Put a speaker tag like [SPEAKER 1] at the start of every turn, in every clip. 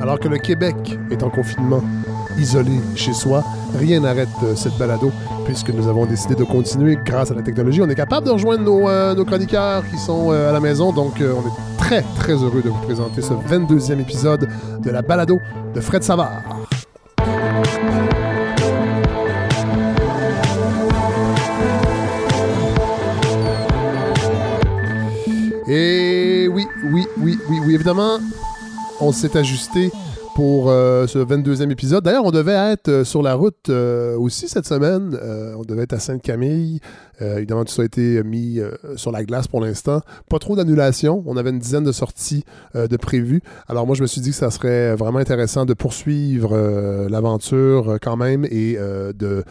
[SPEAKER 1] Alors que le Québec est en confinement, isolé chez soi, rien n'arrête euh, cette balado puisque nous avons décidé de continuer grâce à la technologie. On est capable de rejoindre nos, euh, nos chroniqueurs qui sont euh, à la maison, donc on est très très heureux de vous présenter ce 22e épisode de la balado de Fred Savard. Et oui, oui, oui, oui, oui, évidemment, on s'est ajusté pour euh, ce 22e épisode. D'ailleurs, on devait être euh, sur la route euh, aussi cette semaine. On devait être à Sainte-Camille. Évidemment, tout ça a été mis sur la glace pour l'instant. Pas trop d'annulations. On avait une dizaine de sorties de prévues. Alors moi, je me suis dit que ça serait vraiment intéressant de poursuivre l'aventure quand même et de,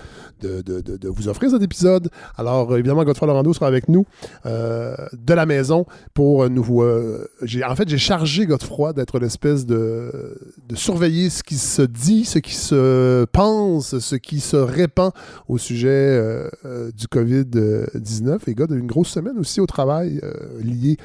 [SPEAKER 1] de, de- de- vous offrir cet épisode. Alors, évidemment, Godefroy Laurando sera avec nous de la maison pour nous... en fait, j'ai chargé Godefroy d'être l'espèce de surveiller ce qui se dit, ce qui se pense, ce qui se répand au sujet euh, euh, du COVID-19. Et gars, une grosse semaine aussi au travail euh, lié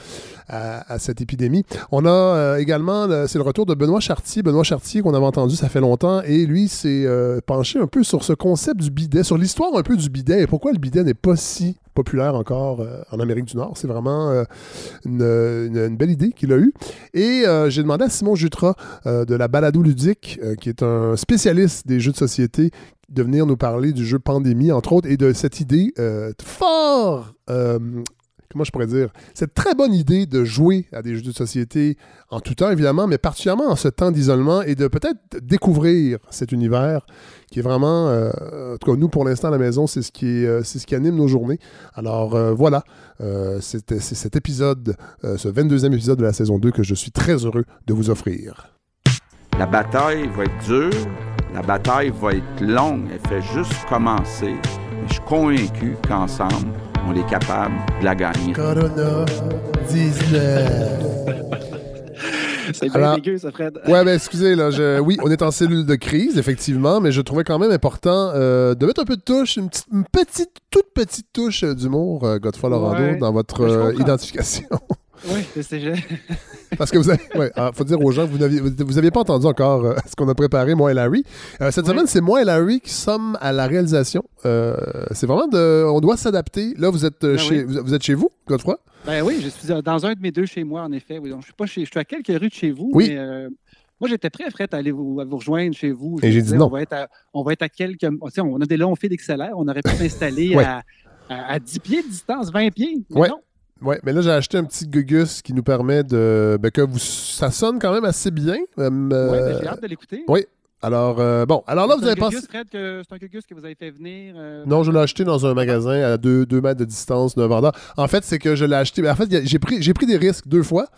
[SPEAKER 1] à, à cette épidémie. On a également, le- c'est le retour de Benoît Chartier. Benoît Chartier qu'on avait entendu, ça fait longtemps. Et lui s'est penché un peu sur ce concept du bidet, sur l'histoire un peu du bidet et pourquoi le bidet n'est pas si populaire encore euh, en Amérique du Nord. C'est vraiment euh, une, belle idée qu'il a eue. Et euh, j'ai demandé à Simon Jutras de la Balado Ludique, qui est un spécialiste des jeux de société, de venir nous parler du jeu Pandémie, entre autres, et de cette idée fort. Comment je pourrais dire, cette très bonne idée de jouer à des jeux de société en tout temps, évidemment, mais particulièrement en ce temps d'isolement et de peut-être découvrir cet univers qui est vraiment, euh, en tout cas, nous, pour l'instant, à la maison, c'est ce, qui euh, ce qui anime nos journées. Alors, euh, voilà, c'est cet épisode, ce 22e épisode de la saison 2 que je suis très heureux de vous offrir.
[SPEAKER 2] La bataille va être dure, la bataille va être longue, elle fait juste commencer. Mais je suis convaincu qu'ensemble, on est capable de la gagner.
[SPEAKER 1] Corona 19.
[SPEAKER 3] C'est bien
[SPEAKER 1] Alors-
[SPEAKER 3] dégueu, ça, Fred.
[SPEAKER 1] Ouais, ben excusez, là, je- oui, on est en cellule de crise, effectivement, mais je trouvais quand même important euh, de mettre un peu de touche, une, petite, une petite, toute petite touche d'humour, euh, Godefroy Laurando,
[SPEAKER 3] Ouais,
[SPEAKER 1] dans votre
[SPEAKER 3] je
[SPEAKER 1] euh, identification.
[SPEAKER 3] Oui, c'est
[SPEAKER 1] Parce que vous avez, ouais, alors, faut dire aux gens que vous n'aviez, vous, aviez pas entendu encore euh, ce qu'on a préparé, moi et Larry. Euh, cette semaine, c'est moi et Larry qui sommes à la réalisation. Euh, c'est vraiment de, on doit s'adapter. Là, vous êtes
[SPEAKER 3] Ben
[SPEAKER 1] chez,
[SPEAKER 3] oui.
[SPEAKER 1] vous, vous êtes chez vous, Godefroy?
[SPEAKER 3] Ben oui, je suis dans un de mes deux chez moi, en effet. Oui, donc, je suis pas chez, je suis à quelques rues de chez vous,
[SPEAKER 1] Oui.
[SPEAKER 3] mais euh, moi j'étais prêt, Fred, à aller vous, à vous rejoindre chez vous. Je
[SPEAKER 1] Et j'ai dit non.
[SPEAKER 3] On va être à, on va être à quelques, on a des longs fils d'XLR, on aurait pu s'installer
[SPEAKER 1] Ouais.
[SPEAKER 3] à, à, à 10 pieds de distance, 20 pieds. Mais
[SPEAKER 1] Ouais.
[SPEAKER 3] non.
[SPEAKER 1] Ouais, mais là, j'ai acheté un petit gugus qui nous permet de, ben, que vous, ça sonne quand même assez bien. Euh, euh,
[SPEAKER 3] ben, j'ai hâte de l'écouter.
[SPEAKER 1] oui. Alors, euh, bon, alors là, vous avez
[SPEAKER 3] Fred, que- c'est un gugus que vous avez fait venir. euh,
[SPEAKER 1] Non, je l'ai acheté dans un magasin à 2 mètres de distance d'un vendeur. En fait, c'est que je l'ai acheté. En fait, j'ai pris, pris des risques deux fois.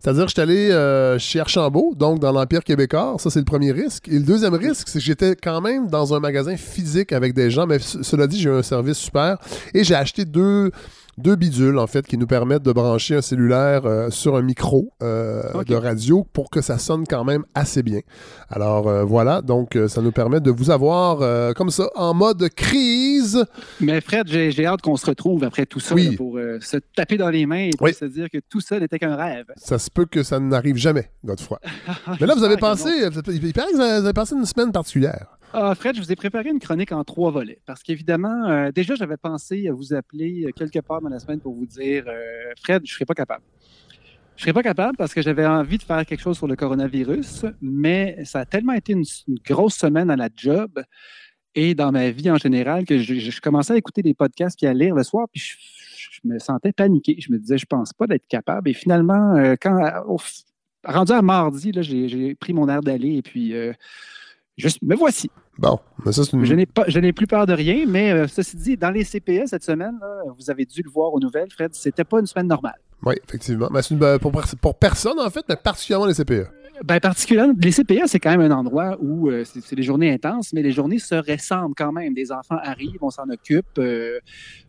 [SPEAKER 1] C'est-à-dire que je suis allé euh, chez Archambault, donc dans l'Empire québécois. Ça, c'est le premier risque. Et le deuxième risque, c'est que j'étais quand même dans un magasin physique avec des gens. Mais ce- cela dit, j'ai eu un service super. Et j'ai acheté deux. Deux bidules, en fait, qui nous permettent de brancher un cellulaire euh, sur un micro euh, de radio pour que ça sonne quand même assez bien. Alors euh, voilà, donc ça nous permet de vous avoir comme ça en mode crise.
[SPEAKER 3] Mais Fred, j'ai hâte qu'on se retrouve après tout ça
[SPEAKER 1] Oui.
[SPEAKER 3] là, pour se taper dans les mains et
[SPEAKER 1] Oui.
[SPEAKER 3] se dire que tout ça n'était qu'un rêve.
[SPEAKER 1] Ça se peut que ça n'arrive jamais, Godefroy. Mais là, vous avez passé, il paraît que vous avez passé une semaine particulière.
[SPEAKER 3] Ah, Fred, je vous ai préparé une chronique en trois volets. Parce qu'évidemment, euh, déjà, j'avais pensé à vous appeler euh, quelque part dans la semaine pour vous dire euh, Fred, je ne serais pas capable. Je ne serais pas capable parce que j'avais envie de faire quelque chose sur le coronavirus, mais ça a tellement été une, grosse semaine à la job et dans ma vie en général que je, commençais à écouter des podcasts puis à lire le soir, puis je, me sentais paniqué. Je me disais, je pense pas d'être capable. Et finalement, quand rendu à mardi, j'ai pris mon air d'aller et puis euh, me voici.
[SPEAKER 1] Bon, mais ça, c'est une.
[SPEAKER 3] Je n'ai pas, je n'ai plus peur de rien, mais euh, ceci dit, dans les CPE cette semaine, là, vous avez dû le voir aux nouvelles, Fred, c'était pas une semaine normale.
[SPEAKER 1] Oui, effectivement. Mais c'est une- ben, pour, pour personne, en fait, mais particulièrement les CPE.
[SPEAKER 3] Ben, particulièrement, les CPE, c'est quand même un endroit où euh, c'est c'est des journées intenses, mais les journées se ressemblent quand même. Des enfants arrivent, on s'en occupe. euh,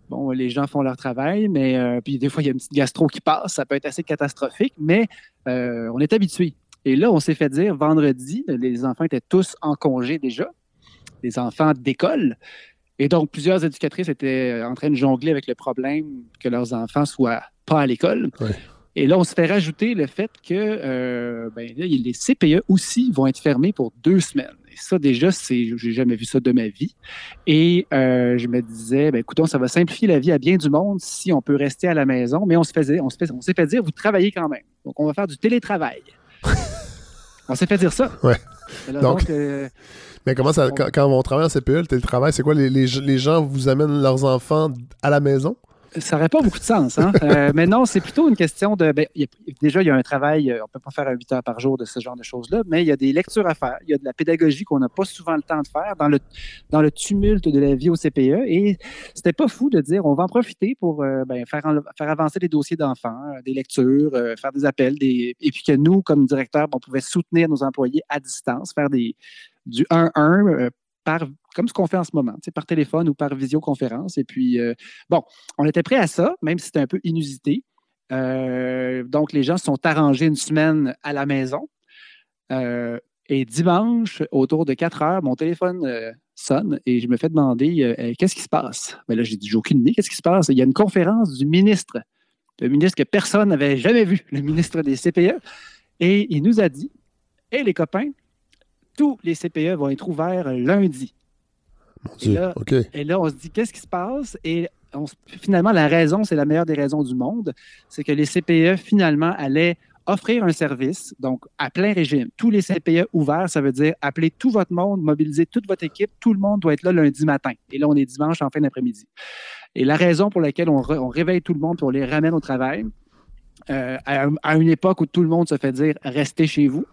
[SPEAKER 3] bon, les gens font leur travail, mais euh, puis des fois, il y a une petite gastro qui passe. Ça peut être assez catastrophique, mais euh, on est habitué. Et là, on s'est fait dire vendredi, les enfants étaient tous en congé déjà, les enfants d'école. Et donc, plusieurs éducatrices étaient en train de jongler avec le problème que leurs enfants soient pas à l'école. Et là, on se fait rajouter le fait que euh, ben, là, les CPE aussi vont être fermés pour deux semaines. Et ça, déjà, c'est, j'ai jamais vu ça de ma vie. Et euh, je me disais, ben, écoutons, ça va simplifier la vie à bien du monde si on peut rester à la maison. Mais on se faisait, on se fait, on s'est fait dire, vous travaillez quand même. Donc, on va faire du télétravail. on s'est fait dire ça.
[SPEAKER 1] Ouais.
[SPEAKER 3] Là,
[SPEAKER 1] Donc-
[SPEAKER 3] donc, euh,
[SPEAKER 1] Mais comment ça,
[SPEAKER 3] On-
[SPEAKER 1] quand, quand on travaille en CPE, le télétravail, c'est quoi? Les, les, les gens vous amènent leurs enfants à la maison?
[SPEAKER 3] Ça n'aurait pas beaucoup de sens. Hein? Euh, mais non, c'est plutôt une question de. ben, il y a- déjà, il y a un travail, euh, on ne peut pas faire à 8 heures par jour de ce genre de choses-là, mais il y a des lectures à faire. Il y a de la pédagogie qu'on n'a pas souvent le temps de faire dans le, dans le tumulte de la vie au CPE. Et c'était pas fou de dire on va en profiter pour euh, ben, faire, en- faire avancer les dossiers d'enfants, euh, des lectures, faire des appels, des, et puis que nous, comme directeur, ben, on pouvait soutenir nos employés à distance, faire des, du 1-1 euh, comme ce qu'on fait en ce moment, par téléphone ou par visioconférence. Et puis, euh, bon, on était prêt à ça, même si c'était un peu inusité. Euh, donc, les gens se sont arrangés une semaine à la maison. Euh, et dimanche, autour de 4 heures, mon téléphone sonne et je me fais demander qu'est-ce qui se passe? Ben là, j'ai dit, j'ai aucune idée, qu'est-ce qui se passe? Il y a une conférence du ministre, le ministre que personne n'avait jamais vu, le ministre des CPE, et il nous a dit Hé les copains, tous les CPE vont être ouverts lundi.
[SPEAKER 1] Mon
[SPEAKER 3] Et là-
[SPEAKER 1] OK.
[SPEAKER 3] Et là, on se dit, qu'est-ce qui se passe? Et on finalement, la raison, c'est la meilleure des raisons du monde, c'est que les CPE, finalement, allaient offrir un service, donc à plein régime. Tous les CPE ouverts, ça veut dire appeler tout votre monde, mobiliser toute votre équipe, tout le monde doit être là lundi matin. Et là, on est dimanche en fin d'après-midi. Et la raison pour laquelle on, réveille tout le monde, on les ramène au travail, euh, à, à une époque où tout le monde se fait dire restez chez vous.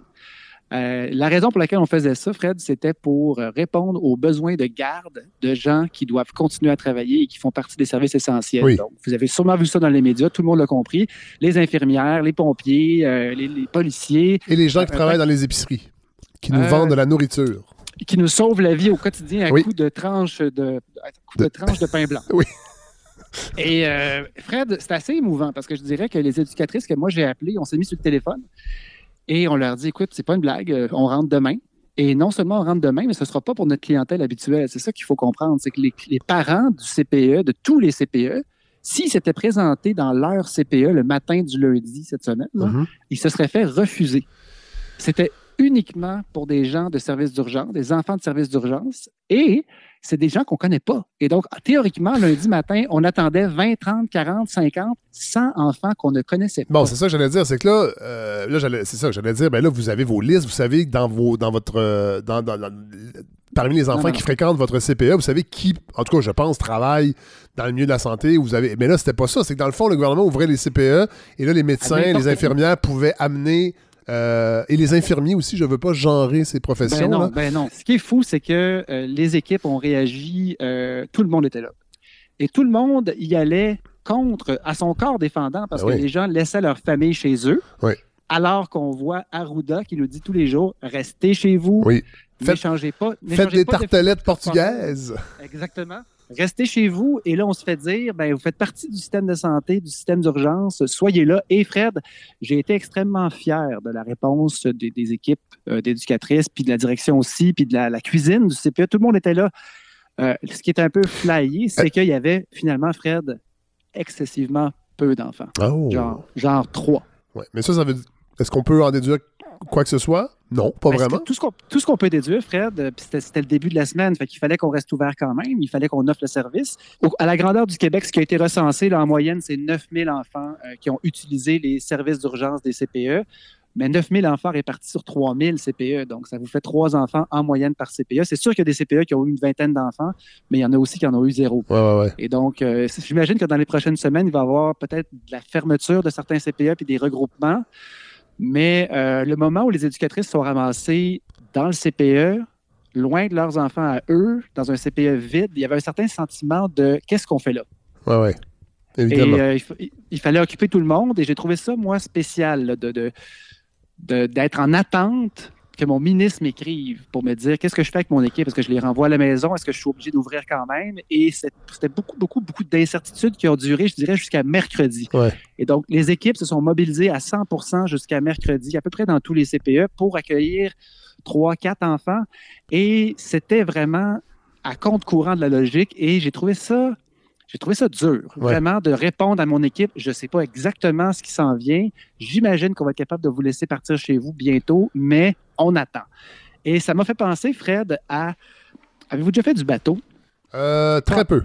[SPEAKER 3] Euh, la raison pour laquelle on faisait ça, Fred, c'était pour euh, répondre aux besoins de garde de gens qui doivent continuer à travailler et qui font partie des services essentiels.
[SPEAKER 1] Oui.
[SPEAKER 3] Donc, vous avez sûrement vu ça dans les médias, tout le monde l'a compris. Les infirmières, les pompiers, euh, les, les policiers,
[SPEAKER 1] Et les gens qui
[SPEAKER 3] Euh,
[SPEAKER 1] travaillent dans les épiceries, qui nous vendent de la nourriture.
[SPEAKER 3] qui nous sauvent la vie au quotidien à
[SPEAKER 1] Oui.
[SPEAKER 3] coup de tranches de, à de,
[SPEAKER 1] De-
[SPEAKER 3] tranches de pain blanc.
[SPEAKER 1] Oui.
[SPEAKER 3] Et Fred, c'est assez émouvant parce que je dirais que les éducatrices que moi j'ai appelées, on s'est mis sur le téléphone et on leur dit écoute, c'est pas une blague, euh, on rentre demain. Et non seulement on rentre demain, mais ce ne sera pas pour notre clientèle habituelle. C'est ça qu'il faut comprendre, c'est que les, les parents du CPE, de tous les CPE, s'ils s'étaient présentés dans leur CPE le matin du lundi cette semaine, là,
[SPEAKER 1] Mhm.
[SPEAKER 3] ils se seraient fait refuser. C'était uniquement pour des gens de services d'urgence, des enfants de services d'urgence, et c'est des gens qu'on ne connaît pas. Et donc, théoriquement, lundi matin, on attendait 20, 30, 40, 50, 100 enfants qu'on ne connaissait pas.
[SPEAKER 1] Bon, c'est ça que j'allais dire, c'est que là, euh, là c'est ça que j'allais dire, ben là, vous avez vos listes, vous savez que dans vos, dans votre, euh, dans, dans- dans- parmi les enfants
[SPEAKER 3] non,
[SPEAKER 1] qui fréquentent votre CPE, vous savez qui, en tout cas, je pense, travaille dans le milieu de la santé. Vous avez, mais là, c'était pas ça, c'est que dans le fond, le gouvernement ouvrait les CPE et là, les médecins, les infirmières pouvaient amener, euh, et les infirmiers aussi, je veux pas genrer ces professions.
[SPEAKER 3] Ben non,
[SPEAKER 1] là.
[SPEAKER 3] ben non. Ce qui est fou, c'est que euh, les équipes ont réagi, euh, tout le monde était là. Et tout le monde y allait contre, à son corps défendant, parce
[SPEAKER 1] Ben
[SPEAKER 3] que
[SPEAKER 1] oui.
[SPEAKER 3] les gens laissaient leur famille chez eux.
[SPEAKER 1] Oui.
[SPEAKER 3] Alors qu'on voit Arruda qui nous dit tous les jours restez chez vous,
[SPEAKER 1] Oui.
[SPEAKER 3] N'échangez pas.
[SPEAKER 1] Faites des
[SPEAKER 3] pas de-
[SPEAKER 1] tartelettes portugaises.
[SPEAKER 3] Exactement. Restez chez vous et là, on se fait dire, ben, vous faites partie du système de santé, du système d'urgence, soyez là. Et Fred, j'ai été extrêmement fier de la réponse des, des équipes euh, d'éducatrices, puis de la direction aussi, puis de la, la cuisine du CPE. Tout le monde était là. Euh, ce qui est un peu flyé, c'est qu'il y avait finalement, Fred, excessivement peu d'enfants.
[SPEAKER 1] Oh.
[SPEAKER 3] Genre, genre trois.
[SPEAKER 1] Ouais. Mais ça, ça veut dire. Est-ce qu'on peut en déduire quoi que ce soit? Non, pas
[SPEAKER 3] Ben,
[SPEAKER 1] vraiment.
[SPEAKER 3] Tout ce qu'on tout ce qu'on peut déduire, Fred, euh, c'était c'était le début de la semaine, fait qu'il fallait qu'on reste ouvert quand même, il fallait qu'on offre le service. Au- à la grandeur du Québec, ce qui a été recensé, là, en moyenne, c'est 9000 enfants euh, qui ont utilisé les services d'urgence des CPE. Mais 9000 enfants répartis sur 3000 CPE. Donc, ça vous fait trois enfants en moyenne par CPE. C'est sûr qu'il y a des CPE qui ont eu une vingtaine d'enfants, mais il y en a aussi qui en ont eu zéro.
[SPEAKER 1] Ouais, ouais, ouais.
[SPEAKER 3] Et donc, euh, j'imagine que dans les prochaines semaines, il va y avoir peut-être de la fermeture de certains CPE puis des regroupements. Mais euh, le moment où les éducatrices sont ramassées dans le CPE, loin de leurs enfants à eux, dans un CPE vide, il y avait un certain sentiment de qu'est-ce qu'on fait là?
[SPEAKER 1] Ouais.
[SPEAKER 3] Et
[SPEAKER 1] Évidemment.
[SPEAKER 3] euh, il, fa- il fallait occuper tout le monde et j'ai trouvé ça, moi, spécial là, de, de- de- d'être en attente que mon ministre m'écrive pour me dire qu'est-ce que je fais avec mon équipe, est-ce que je les renvoie à la maison, est-ce que je suis obligé d'ouvrir quand même? Et c'était beaucoup, beaucoup, beaucoup d'incertitudes qui ont duré, je dirais, jusqu'à mercredi.
[SPEAKER 1] Ouais.
[SPEAKER 3] Et donc, les équipes se sont mobilisées à 100% jusqu'à mercredi, à peu près dans tous les CPE, pour accueillir trois, quatre enfants. Et c'était vraiment à compte courant de la logique. Et j'ai trouvé ça J'ai trouvé ça dur,
[SPEAKER 1] Ouais.
[SPEAKER 3] vraiment, de répondre à mon équipe. Je ne sais pas exactement ce qui s'en vient. J'imagine qu'on va être capable de vous laisser partir chez vous bientôt, mais on attend. Et ça m'a fait penser, Fred, à. Avez-vous déjà fait du bateau?
[SPEAKER 1] Euh, très peu.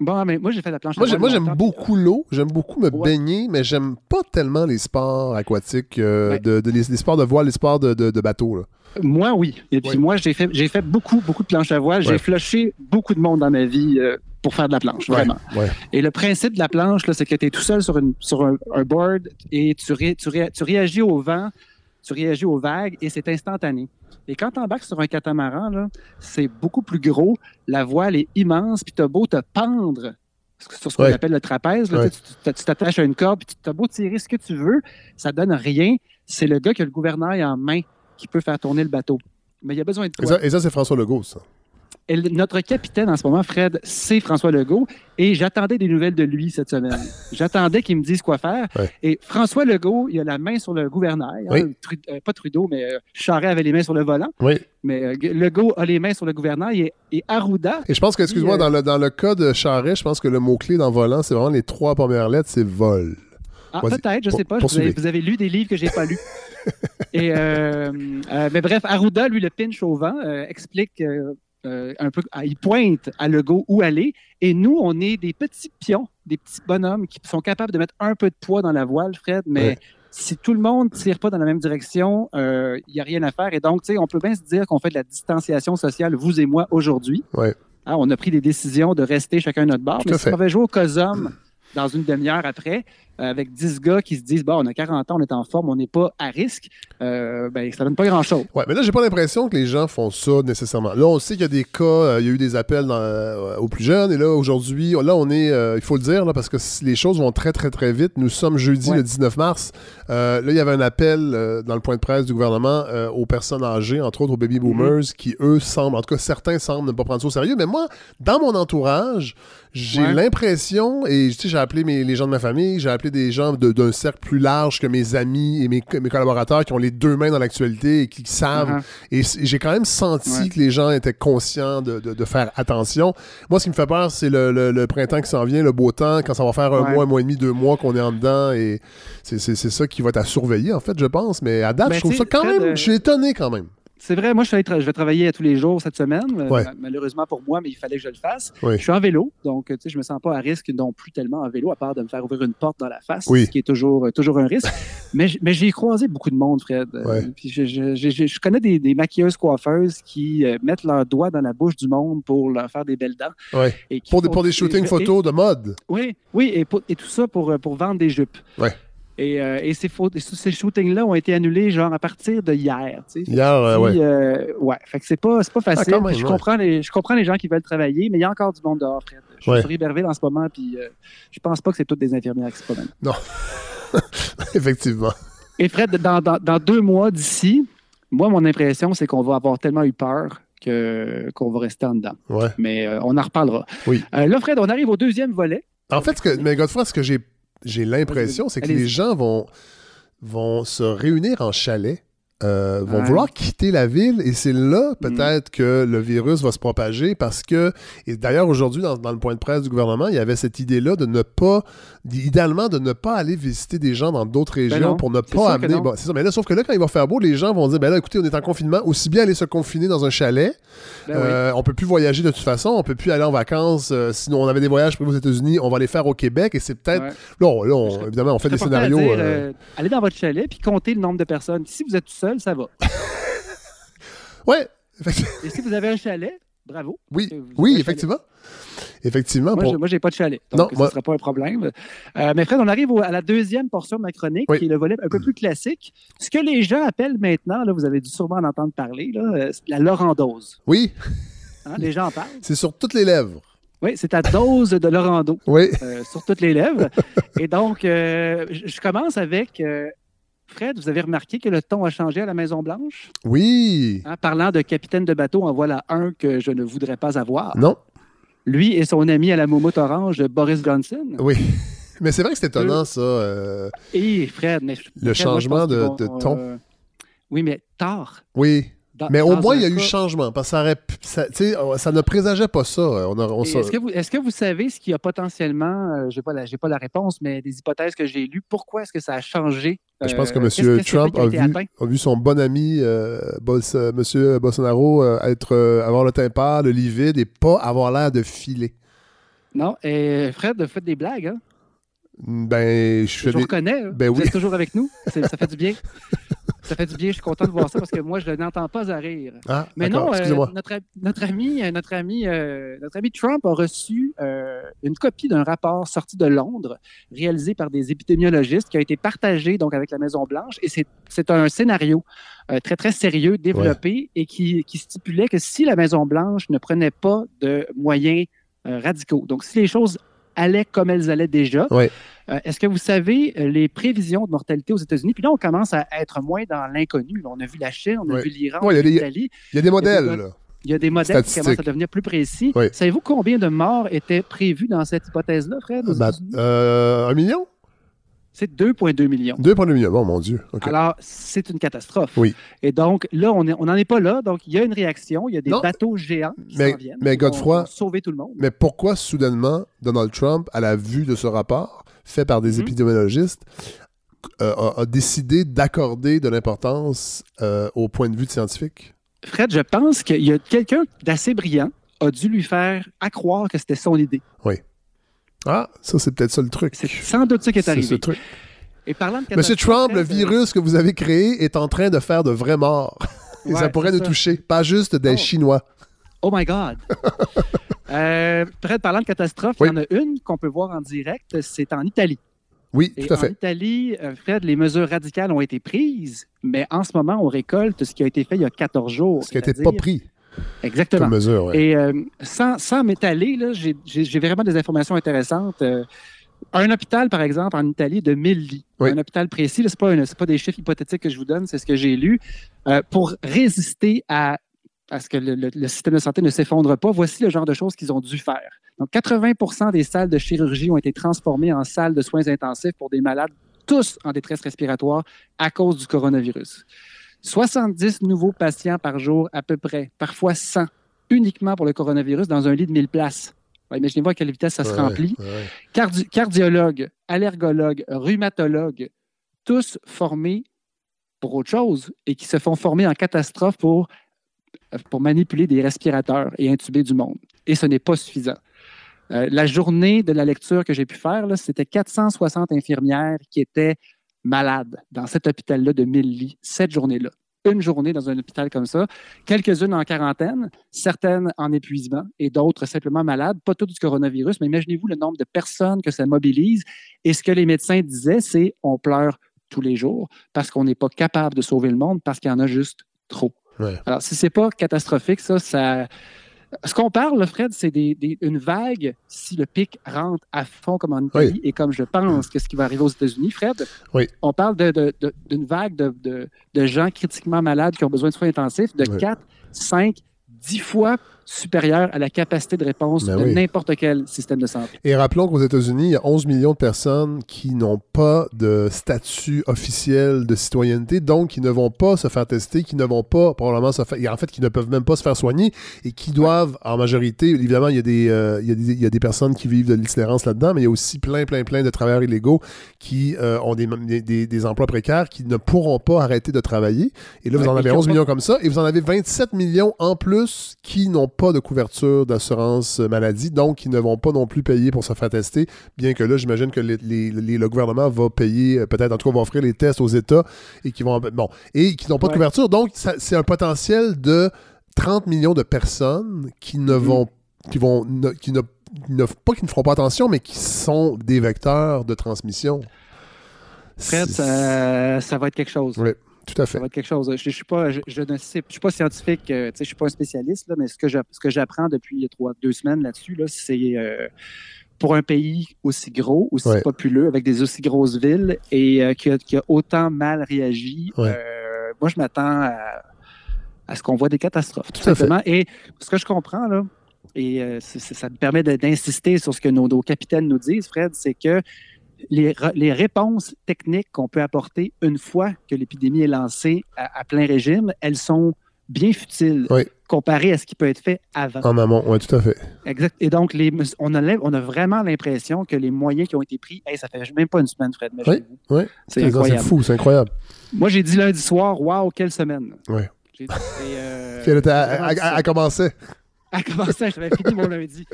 [SPEAKER 3] Bon, mais moi, j'ai fait de la planche à
[SPEAKER 1] Moi, j'ai-
[SPEAKER 3] voile
[SPEAKER 1] moi, j'aime beaucoup l'eau. J'aime beaucoup me
[SPEAKER 3] Ouais.
[SPEAKER 1] baigner, mais j'aime pas tellement les sports aquatiques, euh,
[SPEAKER 3] Ouais.
[SPEAKER 1] de, de- les, les sports de voile, les sports de, de- de bateau. là.
[SPEAKER 3] Moi, oui. Et puis moi, j'ai fait, fait beaucoup, beaucoup de planches à voile. J'ai flushé beaucoup de monde dans ma vie euh, pour faire de la planche, vraiment.
[SPEAKER 1] Ouais.
[SPEAKER 3] Et le principe de la planche, c'est que tu es tout seul sur, une, sur un, un board et tu, ré- tu, ré- tu réagis au vent, tu réagis aux vagues et c'est instantané. Et quand tu embarques sur un catamaran, c'est beaucoup plus gros, la voile est immense, puis tu as beau te pendre sur ce qu'on
[SPEAKER 1] Ouais.
[SPEAKER 3] appelle le trapèze. là, tu t'attaches à une corde, puis tu as beau tirer ce que tu veux, ça donne rien. C'est le gars qui a le gouvernail en main qui peut faire tourner le bateau. Mais il y a besoin de
[SPEAKER 1] Et
[SPEAKER 3] toi.
[SPEAKER 1] ça, et ça, c'est François Legault, ça.
[SPEAKER 3] Et notre capitaine en ce moment, Fred, c'est François Legault. Et j'attendais des nouvelles de lui cette semaine. J'attendais qu'il me dise quoi faire.
[SPEAKER 1] Ouais.
[SPEAKER 3] Et François Legault, il a la main sur le gouvernail. hein. Euh, pas Trudeau, mais euh, Charest avait les mains sur le volant.
[SPEAKER 1] Oui.
[SPEAKER 3] Mais euh, Legault a les mains sur le gouvernail. Et, et Arruda,
[SPEAKER 1] Et je pense que, excuse-moi,
[SPEAKER 3] euh,
[SPEAKER 1] dans, le, dans le cas de Charret, je pense que le mot-clé dans volant, c'est vraiment les trois premières lettres, c'est vol.
[SPEAKER 3] ah, peut-être, je
[SPEAKER 1] pour-
[SPEAKER 3] sais pas. Vous avez, vous avez lu des livres que j'ai pas lus. et, euh, euh, mais bref, Arruda, lui, le pinch au vent, euh, explique euh, euh, un peu, ah, il pointe à Legault où aller. Et nous, on est des petits pions, des petits bonhommes qui sont capables de mettre un peu de poids dans la voile, Fred, mais
[SPEAKER 1] Ouais.
[SPEAKER 3] si tout le monde ne tire pas dans la même direction, il n'y a rien à faire. Et donc, tu sais, on peut bien se dire qu'on fait de la distanciation sociale, vous et moi, aujourd'hui.
[SPEAKER 1] Ouais.
[SPEAKER 3] Hein, on a pris des décisions de rester chacun à notre bar.
[SPEAKER 1] Tout à
[SPEAKER 3] Mais si on avait joué au COSOM dans une demi-heure après, euh, avec 10 gars qui se disent, bon, on a 40 ans, on est en forme, on n'est pas à risque, euh, ben, ça donne pas grand-chose.
[SPEAKER 1] Ouais, mais là, j'ai pas l'impression que les gens font ça nécessairement. Là, on sait qu'il y a des cas, euh, il y a eu des appels dans, euh, aux plus jeunes, et là, aujourd'hui, là, on est, euh, il faut le dire, là, parce que les choses vont très, très, très vite. Nous sommes jeudi,
[SPEAKER 3] Ouais.
[SPEAKER 1] le 19 mars. Euh, là, il y avait un appel euh, dans le point de presse du gouvernement euh, aux personnes âgées, entre autres aux baby boomers, qui, eux, semblent, en tout cas, certains semblent ne pas prendre ça au sérieux. Mais moi, dans mon entourage, j'ai
[SPEAKER 3] Ouais.
[SPEAKER 1] l'impression, et tu sais, j'ai appelé mes, les gens de ma famille, j'ai appelé des gens de- d'un cercle plus large que mes amis et mes, mes collaborateurs qui ont les deux mains dans l'actualité et qui savent
[SPEAKER 3] Uh-huh.
[SPEAKER 1] et j'ai quand même senti
[SPEAKER 3] Ouais.
[SPEAKER 1] que les gens étaient conscients de, de- de faire attention. Moi, ce qui me fait peur, c'est le, le- le printemps qui s'en vient, le beau temps, quand ça va faire un
[SPEAKER 3] Ouais.
[SPEAKER 1] mois, un mois et demi, deux mois qu'on est en dedans. Et c'est ça qui va être à surveiller, en fait, je pense. Mais à date,
[SPEAKER 3] Ben,
[SPEAKER 1] je trouve ça quand même.
[SPEAKER 3] euh,
[SPEAKER 1] Je suis étonné quand même.
[SPEAKER 3] C'est vrai, moi, je, suis allé tra- je vais travailler à tous les jours cette semaine. euh,
[SPEAKER 1] Ouais.
[SPEAKER 3] Malheureusement pour moi, mais il fallait que je le fasse. Je suis en vélo, donc tu sais, je me sens pas à risque non plus tellement en vélo, à part de me faire ouvrir une porte dans la face,
[SPEAKER 1] Oui.
[SPEAKER 3] ce qui est toujours, euh, toujours un risque. mais j'ai croisé beaucoup de monde, Fred. Euh,
[SPEAKER 1] Ouais.
[SPEAKER 3] puis je, je- je- je- je connais des, des maquilleuses coiffeuses qui mettent leurs doigts dans la bouche du monde pour leur faire des belles dents. Et
[SPEAKER 1] Pour des, pour des shootings photos de mode.
[SPEAKER 3] oui, oui, et, pour- et tout ça pour, pour vendre des jupes. Et, euh, et ces, shootings-là ont été annulés genre à partir de hier. tu sais.
[SPEAKER 1] Hier, euh, ouais.
[SPEAKER 3] Puis, euh, ouais, fait que c'est pas, c'est pas facile.
[SPEAKER 1] quand même,
[SPEAKER 3] je,
[SPEAKER 1] ouais.
[SPEAKER 3] comprends les, je comprends les gens qui veulent travailler, mais il y a encore du monde dehors, Fred. Je suis
[SPEAKER 1] Ouais.
[SPEAKER 3] sur Iberville en ce moment, puis euh, je pense pas que c'est toutes des infirmières qui se promènent.
[SPEAKER 1] Effectivement.
[SPEAKER 3] Et Fred, dans, dans- dans deux mois d'ici, moi, mon impression, c'est qu'on va avoir tellement eu peur que, qu'on va rester en dedans.
[SPEAKER 1] Ouais.
[SPEAKER 3] Mais euh, on en reparlera.
[SPEAKER 1] Oui.
[SPEAKER 3] Là, Fred, on arrive au deuxième volet.
[SPEAKER 1] En fait, ce que, mais Godefroy, ce que j'ai, j'ai l'impression, c'est que les gens vont, vont se réunir en chalet, euh, vont
[SPEAKER 3] Ouais. Mm.
[SPEAKER 1] vouloir quitter la ville, et c'est là peut-être que le virus va se propager parce que, et d'ailleurs aujourd'hui, dans, dans le point de presse du gouvernement, il y avait cette idée-là de ne pas, idéalement, de ne pas aller visiter des gens dans d'autres régions
[SPEAKER 3] Ben non,
[SPEAKER 1] pour ne pas amener. Bon, c'est ça, mais là, sauf que là, quand il va faire beau, les gens vont dire, ben là, écoutez, on est en confinement, aussi bien aller se confiner dans un chalet.
[SPEAKER 3] Ben oui.
[SPEAKER 1] Euh, On peut plus voyager de toute façon, on peut plus aller en vacances. euh, sinon, on avait des voyages prévus aux États-unis, on va les faire au Québec et c'est peut-être.
[SPEAKER 3] Ouais.
[SPEAKER 1] Là, on- là, on- évidemment, on fait des scénarios.
[SPEAKER 3] dire,
[SPEAKER 1] euh,
[SPEAKER 3] allez dans votre chalet puis comptez le nombre de personnes. Si vous êtes tout seul, ça va.
[SPEAKER 1] Ouais, effectivement.
[SPEAKER 3] Et si vous avez un chalet, bravo.
[SPEAKER 1] oui, oui, effectivement. Effectivement.
[SPEAKER 3] Moi,
[SPEAKER 1] pour-
[SPEAKER 3] je- j'ai pas de chalet. Donc, ce ne sera pas un problème. Euh, mais Fred, on arrive au- à la deuxième portion de ma chronique,
[SPEAKER 1] Oui.
[SPEAKER 3] qui est le volet un peu plus classique. Ce que les gens appellent maintenant, là, vous avez dû sûrement en entendre parler, là, euh, c'est la Lorandose.
[SPEAKER 1] Oui,
[SPEAKER 3] Hein, les gens en parlent.
[SPEAKER 1] c'est sur toutes les lèvres.
[SPEAKER 3] Oui, c'est ta dose de Lorando
[SPEAKER 1] Oui.
[SPEAKER 3] euh, sur toutes les lèvres. Et donc, euh, je commence avec. Fred, vous avez remarqué que le ton a changé à la Maison-Blanche?
[SPEAKER 1] Oui.
[SPEAKER 3] Hein, parlant de capitaine de bateau, en voilà un que je ne voudrais pas avoir.
[SPEAKER 1] Non.
[SPEAKER 3] Lui et son ami à la moumoute orange, Boris Johnson.
[SPEAKER 1] Oui. Mais c'est vrai que c'est étonnant, ça. euh,
[SPEAKER 3] Et Fred, mais
[SPEAKER 1] Le
[SPEAKER 3] Fred,
[SPEAKER 1] changement de ton.
[SPEAKER 3] euh, oui, mais tard.
[SPEAKER 1] Oui.
[SPEAKER 3] Dans-
[SPEAKER 1] Mais au moins, il y a eu changement. Parce que ça, aurait ne présageait pas ça. On on sa-
[SPEAKER 3] Est-ce que, vous, est-ce que vous savez ce qui a potentiellement, euh, je n'ai pas, la- j'ai pas la réponse, mais des hypothèses que j'ai lues, pourquoi est-ce que ça a changé?
[SPEAKER 1] Je pense que
[SPEAKER 3] Euh,
[SPEAKER 1] M.
[SPEAKER 3] qu'est-ce-
[SPEAKER 1] Trump a vu,
[SPEAKER 3] atteint?
[SPEAKER 1] a vu son bon ami euh, euh, M. Bolsonaro euh, être, euh, avoir le teint pâle, le livide et pas avoir l'air de filer.
[SPEAKER 3] Non, et Fred, vous faites des blagues, hein?
[SPEAKER 1] Ben, je
[SPEAKER 3] Je
[SPEAKER 1] fais
[SPEAKER 3] vous
[SPEAKER 1] des...
[SPEAKER 3] reconnais. hein?
[SPEAKER 1] Ben
[SPEAKER 3] vous
[SPEAKER 1] oui.
[SPEAKER 3] êtes toujours avec nous. C'est- ça fait du bien. ça fait du bien. Je suis content de voir ça parce que moi, je n'entends pas à rire.
[SPEAKER 1] Ah,
[SPEAKER 3] Mais non, euh, notre, notre ami, euh, notre ami, euh, notre ami Trump a reçu euh, une copie d'un rapport sorti de Londres, réalisé par des épidémiologistes, qui a été partagé donc avec la Maison Blanche. Et c'est- un scénario très très sérieux développé et qui, qui stipulait que si la Maison Blanche ne prenait pas de moyens radicaux, donc si les choses allaient comme elles allaient déjà.
[SPEAKER 1] Ouais.
[SPEAKER 3] Euh, Est-ce que vous savez euh, les prévisions de mortalité aux États-Unis? Puis là, on commence à être moins dans l'inconnu. On a vu la Chine, on a vu l'Iran, on
[SPEAKER 1] a
[SPEAKER 3] vu l'Italie.
[SPEAKER 1] Il y a des modèles,
[SPEAKER 3] il y a des
[SPEAKER 1] là.
[SPEAKER 3] Il y a des modèles qui commencent à devenir plus précis.
[SPEAKER 1] Oui.
[SPEAKER 3] Savez-vous combien de morts étaient prévus dans cette hypothèse-là, Fred? aux
[SPEAKER 1] Ben, euh, un million?
[SPEAKER 3] C'est 2,2 millions.
[SPEAKER 1] 2,2 millions. Bon, mon Dieu.
[SPEAKER 3] Alors, c'est une catastrophe.
[SPEAKER 1] Oui.
[SPEAKER 3] Et donc, là, on n'en est pas là. Donc, il y a une réaction. Il y a des
[SPEAKER 1] Non.
[SPEAKER 3] bateaux géants qui
[SPEAKER 1] Mais-
[SPEAKER 3] viennent.
[SPEAKER 1] mais Godefroy-
[SPEAKER 3] sauver tout le monde.
[SPEAKER 1] Mais pourquoi, soudainement, Donald Trump, à la vue de ce rapport fait par des
[SPEAKER 3] Mhm.
[SPEAKER 1] épidémiologistes, euh, a, a décidé d'accorder de l'importance euh, au point de vue de scientifique?
[SPEAKER 3] Fred, je pense qu'il y a quelqu'un d'assez brillant a dû lui faire accroire que c'était son idée.
[SPEAKER 1] Ah, ça, c'est peut-être ça le truc.
[SPEAKER 3] C'est sans doute ça qui est
[SPEAKER 1] C'est
[SPEAKER 3] arrivé.
[SPEAKER 1] ce truc.
[SPEAKER 3] Et parlant de
[SPEAKER 1] Monsieur Trump, le
[SPEAKER 3] euh,
[SPEAKER 1] virus que vous avez créé est en train de faire de vrais morts. Et
[SPEAKER 3] Ouais,
[SPEAKER 1] ça pourrait
[SPEAKER 3] c'est
[SPEAKER 1] nous
[SPEAKER 3] ça.
[SPEAKER 1] toucher, pas juste des
[SPEAKER 3] Oh.
[SPEAKER 1] Chinois.
[SPEAKER 3] Oh my God! euh, Fred, parlant de catastrophe,
[SPEAKER 1] Oui.
[SPEAKER 3] il y en a une qu'on peut voir en direct, c'est en Italie.
[SPEAKER 1] Oui,
[SPEAKER 3] Et
[SPEAKER 1] tout à
[SPEAKER 3] en
[SPEAKER 1] fait.
[SPEAKER 3] Italie, euh, Fred, les mesures radicales ont été prises, mais en ce moment, on récolte ce qui a été fait il y a 14 jours.
[SPEAKER 1] Ce qui n'a été pas pris
[SPEAKER 3] Exactement.
[SPEAKER 1] comme mesure. ouais.
[SPEAKER 3] Et euh, sans, sans m'étaler, j'ai- vraiment des informations intéressantes. Euh, un hôpital, par exemple, en Italie, de 1000 lits.
[SPEAKER 1] Oui.
[SPEAKER 3] Un hôpital précis, ce n'est pas, pas des chiffres hypothétiques que je vous donne, c'est ce que j'ai lu. Euh, pour résister à, à ce que le, le- le système de santé ne s'effondre pas, voici le genre de choses qu'ils ont dû faire. Donc, 80 des salles de chirurgie ont été transformées en salles de soins intensifs pour des malades, tous en détresse respiratoire, à cause du coronavirus. 70 nouveaux patients par jour à peu près, parfois 100, uniquement pour le coronavirus dans un lit de 1000 places. Ouais, Imaginez-vous à quelle vitesse ça se remplit.
[SPEAKER 1] ouais.
[SPEAKER 3] Cardi- cardiologues, allergologues, rhumatologues, tous formés pour autre chose et qui se font former en catastrophe pour, pour manipuler des respirateurs et intuber du monde. Et ce n'est pas suffisant. Euh, la journée de la lecture que j'ai pu faire, c'était 460 infirmières qui étaient malades dans cet hôpital-là de 1000 lits, cette journée-là. Une journée dans un hôpital comme ça, quelques-unes en quarantaine, certaines en épuisement et d'autres simplement malades, pas toutes du coronavirus, mais imaginez-vous le nombre de personnes que ça mobilise. Et ce que les médecins disaient, c'est on pleure tous les jours parce qu'on n'est pas capable de sauver le monde parce qu'il y en a juste trop.
[SPEAKER 1] Ouais.
[SPEAKER 3] Alors, si c'est pas catastrophique, ça, ça. Ce qu'on parle, Fred, c'est des, des- une vague si le pic rentre à fond comme en Italie et comme je pense que ce qui va arriver aux États-Unis, Fred.
[SPEAKER 1] Oui.
[SPEAKER 3] On parle de- de- de- d'une vague de gens critiquement malades qui ont besoin de soins intensifs de
[SPEAKER 1] Oui.
[SPEAKER 3] 4, 5, 10 fois supérieure à la capacité de réponse
[SPEAKER 1] Ben
[SPEAKER 3] de
[SPEAKER 1] oui.
[SPEAKER 3] n'importe quel système de santé.
[SPEAKER 1] Et rappelons qu'aux États-Unis, il y a 11 millions de personnes qui n'ont pas de statut officiel de citoyenneté, donc qui ne vont pas se faire tester, qui ne vont pas probablement se faire, en fait, qui ne peuvent même pas se faire soigner et qui doivent, en majorité, évidemment, il y a des, euh, il y a des, il y a des personnes qui vivent de l'itinérance là-dedans, mais il y a aussi plein, plein, plein de travailleurs illégaux qui euh, ont des, des, des emplois précaires qui ne pourront pas arrêter de travailler. Et là, vous
[SPEAKER 3] Ouais,
[SPEAKER 1] en avez
[SPEAKER 3] qui ont
[SPEAKER 1] 11
[SPEAKER 3] pas-
[SPEAKER 1] millions comme ça, et vous en avez 27 millions en plus qui n'ont pas de couverture d'assurance maladie, donc qui ne vont pas non plus payer pour se faire tester, bien que là, j'imagine que les- les- les- le gouvernement va payer, euh, peut-être en tout cas va offrir les tests aux États, et qui vont bon, et qui n'ont pas de couverture. Donc, ça- c'est un potentiel de 30 millions de personnes qui ne
[SPEAKER 3] Mhm.
[SPEAKER 1] vont, qui vont, ne- qui ne, ne- pas qui ne feront pas attention, mais qui sont des vecteurs de transmission.
[SPEAKER 3] Fred, ça, ça va être quelque chose.
[SPEAKER 1] Oui, tout à fait.
[SPEAKER 3] Ça va être quelque chose. Je, je suis pas, je, je ne sais, je suis pas scientifique, euh, je suis pas un spécialiste, là, mais ce que je- ce que j'apprends depuis trois, deux semaines là-dessus, là, c'est euh, pour un pays aussi gros, aussi
[SPEAKER 1] Ouais.
[SPEAKER 3] populeux, avec des aussi grosses villes et euh, qui, a, qui a autant mal réagi.
[SPEAKER 1] Ouais.
[SPEAKER 3] euh, moi, je m'attends à, à ce qu'on voit des catastrophes, tout,
[SPEAKER 1] Tout à fait.
[SPEAKER 3] simplement. Et ce que je comprends là, et ça me permet d'insister sur ce que nos, nos capitaines nous disent, Fred, c'est que les, réponses techniques qu'on peut apporter une fois que l'épidémie est lancée à, à plein régime, elles sont bien futile
[SPEAKER 1] Oui.
[SPEAKER 3] comparé à ce qui peut être fait avant.
[SPEAKER 1] En amont, oui, tout à fait.
[SPEAKER 3] Exact. Et donc, les, on, a, l'im- on a vraiment l'impression que les moyens qui ont été pris, hey, ça fait même pas une semaine, Fred. imaginez-vous.
[SPEAKER 1] Oui,
[SPEAKER 3] C'est
[SPEAKER 1] fou, c'est incroyable.
[SPEAKER 3] Moi, j'ai dit lundi soir, waouh, quelle semaine. J'ai dit, et, euh,
[SPEAKER 1] Puis elle, était- elle- commençait.
[SPEAKER 3] Elle commençait, j'avais fini mon lundi.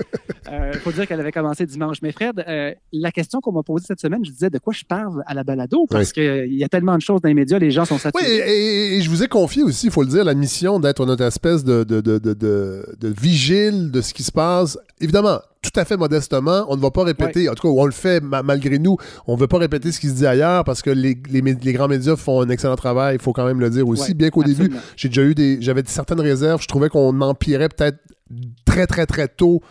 [SPEAKER 3] Il faut dire qu'elle avait commencé dimanche. Mais Fred, euh, la question qu'on m'a posée cette semaine, je disais de quoi je parle à la balado? Parce qu'il y a tellement de choses dans les médias, les gens sont
[SPEAKER 1] Oui,
[SPEAKER 3] saturés.
[SPEAKER 1] et, et- et je vous ai confié aussi, il faut le dire, la mission d'être notre espèce de, de, de, de, de- de vigile de ce qui se passe. Évidemment, tout à fait modestement, on ne va pas répéter, en tout cas, on le fait ma- malgré nous, on ne veut pas répéter ce qui se dit ailleurs parce que les, les, mé- les grands médias font un excellent travail, il faut quand même le dire aussi, bien qu'au début, j'ai déjà eu des. J'avais certaines réserves. Je trouvais qu'on empirait peut-être très, très, très tôt.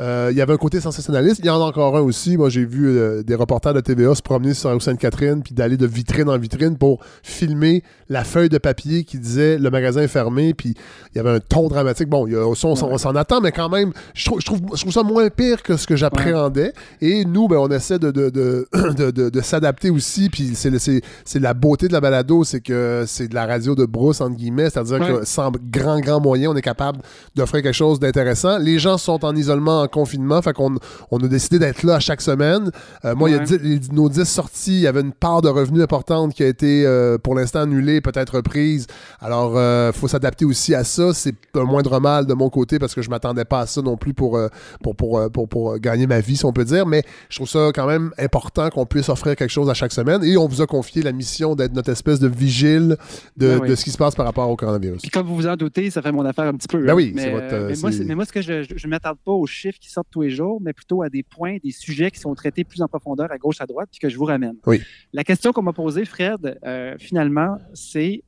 [SPEAKER 1] Euh, il y avait un côté sensationnaliste. Il y en a encore un aussi. Moi, j'ai vu euh, des reporters de TVA se promener sur la rue Sainte-Catherine puis d'aller de vitrine en vitrine pour filmer la feuille de papier qui disait le magasin est fermé. Puis il y avait un ton dramatique. Bon, il y a, on, s'en- on s'en attend, mais quand même, je trouve, je, trouve, je trouve ça moins pire que ce que j'appréhendais. Et nous, ben, on essaie de, de, de, de, de- s'adapter aussi. Puis c'est c'est c'est la beauté de la balado, c'est que c'est de la radio de brousse, entre guillemets. C'est-à-dire
[SPEAKER 3] Ouais.
[SPEAKER 1] que sans grand, grand moyen, on est capable d'offrir quelque chose d'intéressant. Les gens sont en isolement, en confinement, fait qu'on on a décidé d'être là à chaque semaine. Euh, moi, il y a dix- nos 10 sorties, il y avait une part de revenus importante qui a été euh, pour l'instant annulée, peut-être reprise. Alors, il faut s'adapter aussi à ça. C'est un moindre mal de mon côté parce que je m'attendais pas à ça non plus pour, euh, pour, pour, euh, pour, pour, gagner ma vie, si on peut dire. Mais je trouve ça quand même important qu'on puisse offrir quelque chose à chaque semaine. Et on vous a confié la mission d'être notre espèce de vigile de,
[SPEAKER 3] Ben oui.
[SPEAKER 1] de ce qui se passe par rapport au coronavirus.
[SPEAKER 3] Puis comme vous vous en doutez, ça fait mon affaire un petit peu.
[SPEAKER 1] Ben
[SPEAKER 3] hein.
[SPEAKER 1] oui,
[SPEAKER 3] mais,
[SPEAKER 1] votre,
[SPEAKER 3] euh, moi, c'est- mais moi, ce que je je ne m'attarde pas aux chiffres qui sortent tous les jours, mais plutôt à des points, des sujets qui sont traités plus en profondeur à gauche, à droite, puis que je vous ramène.
[SPEAKER 1] Oui.
[SPEAKER 3] La question qu'on m'a posée, Fred, euh, finalement, c'est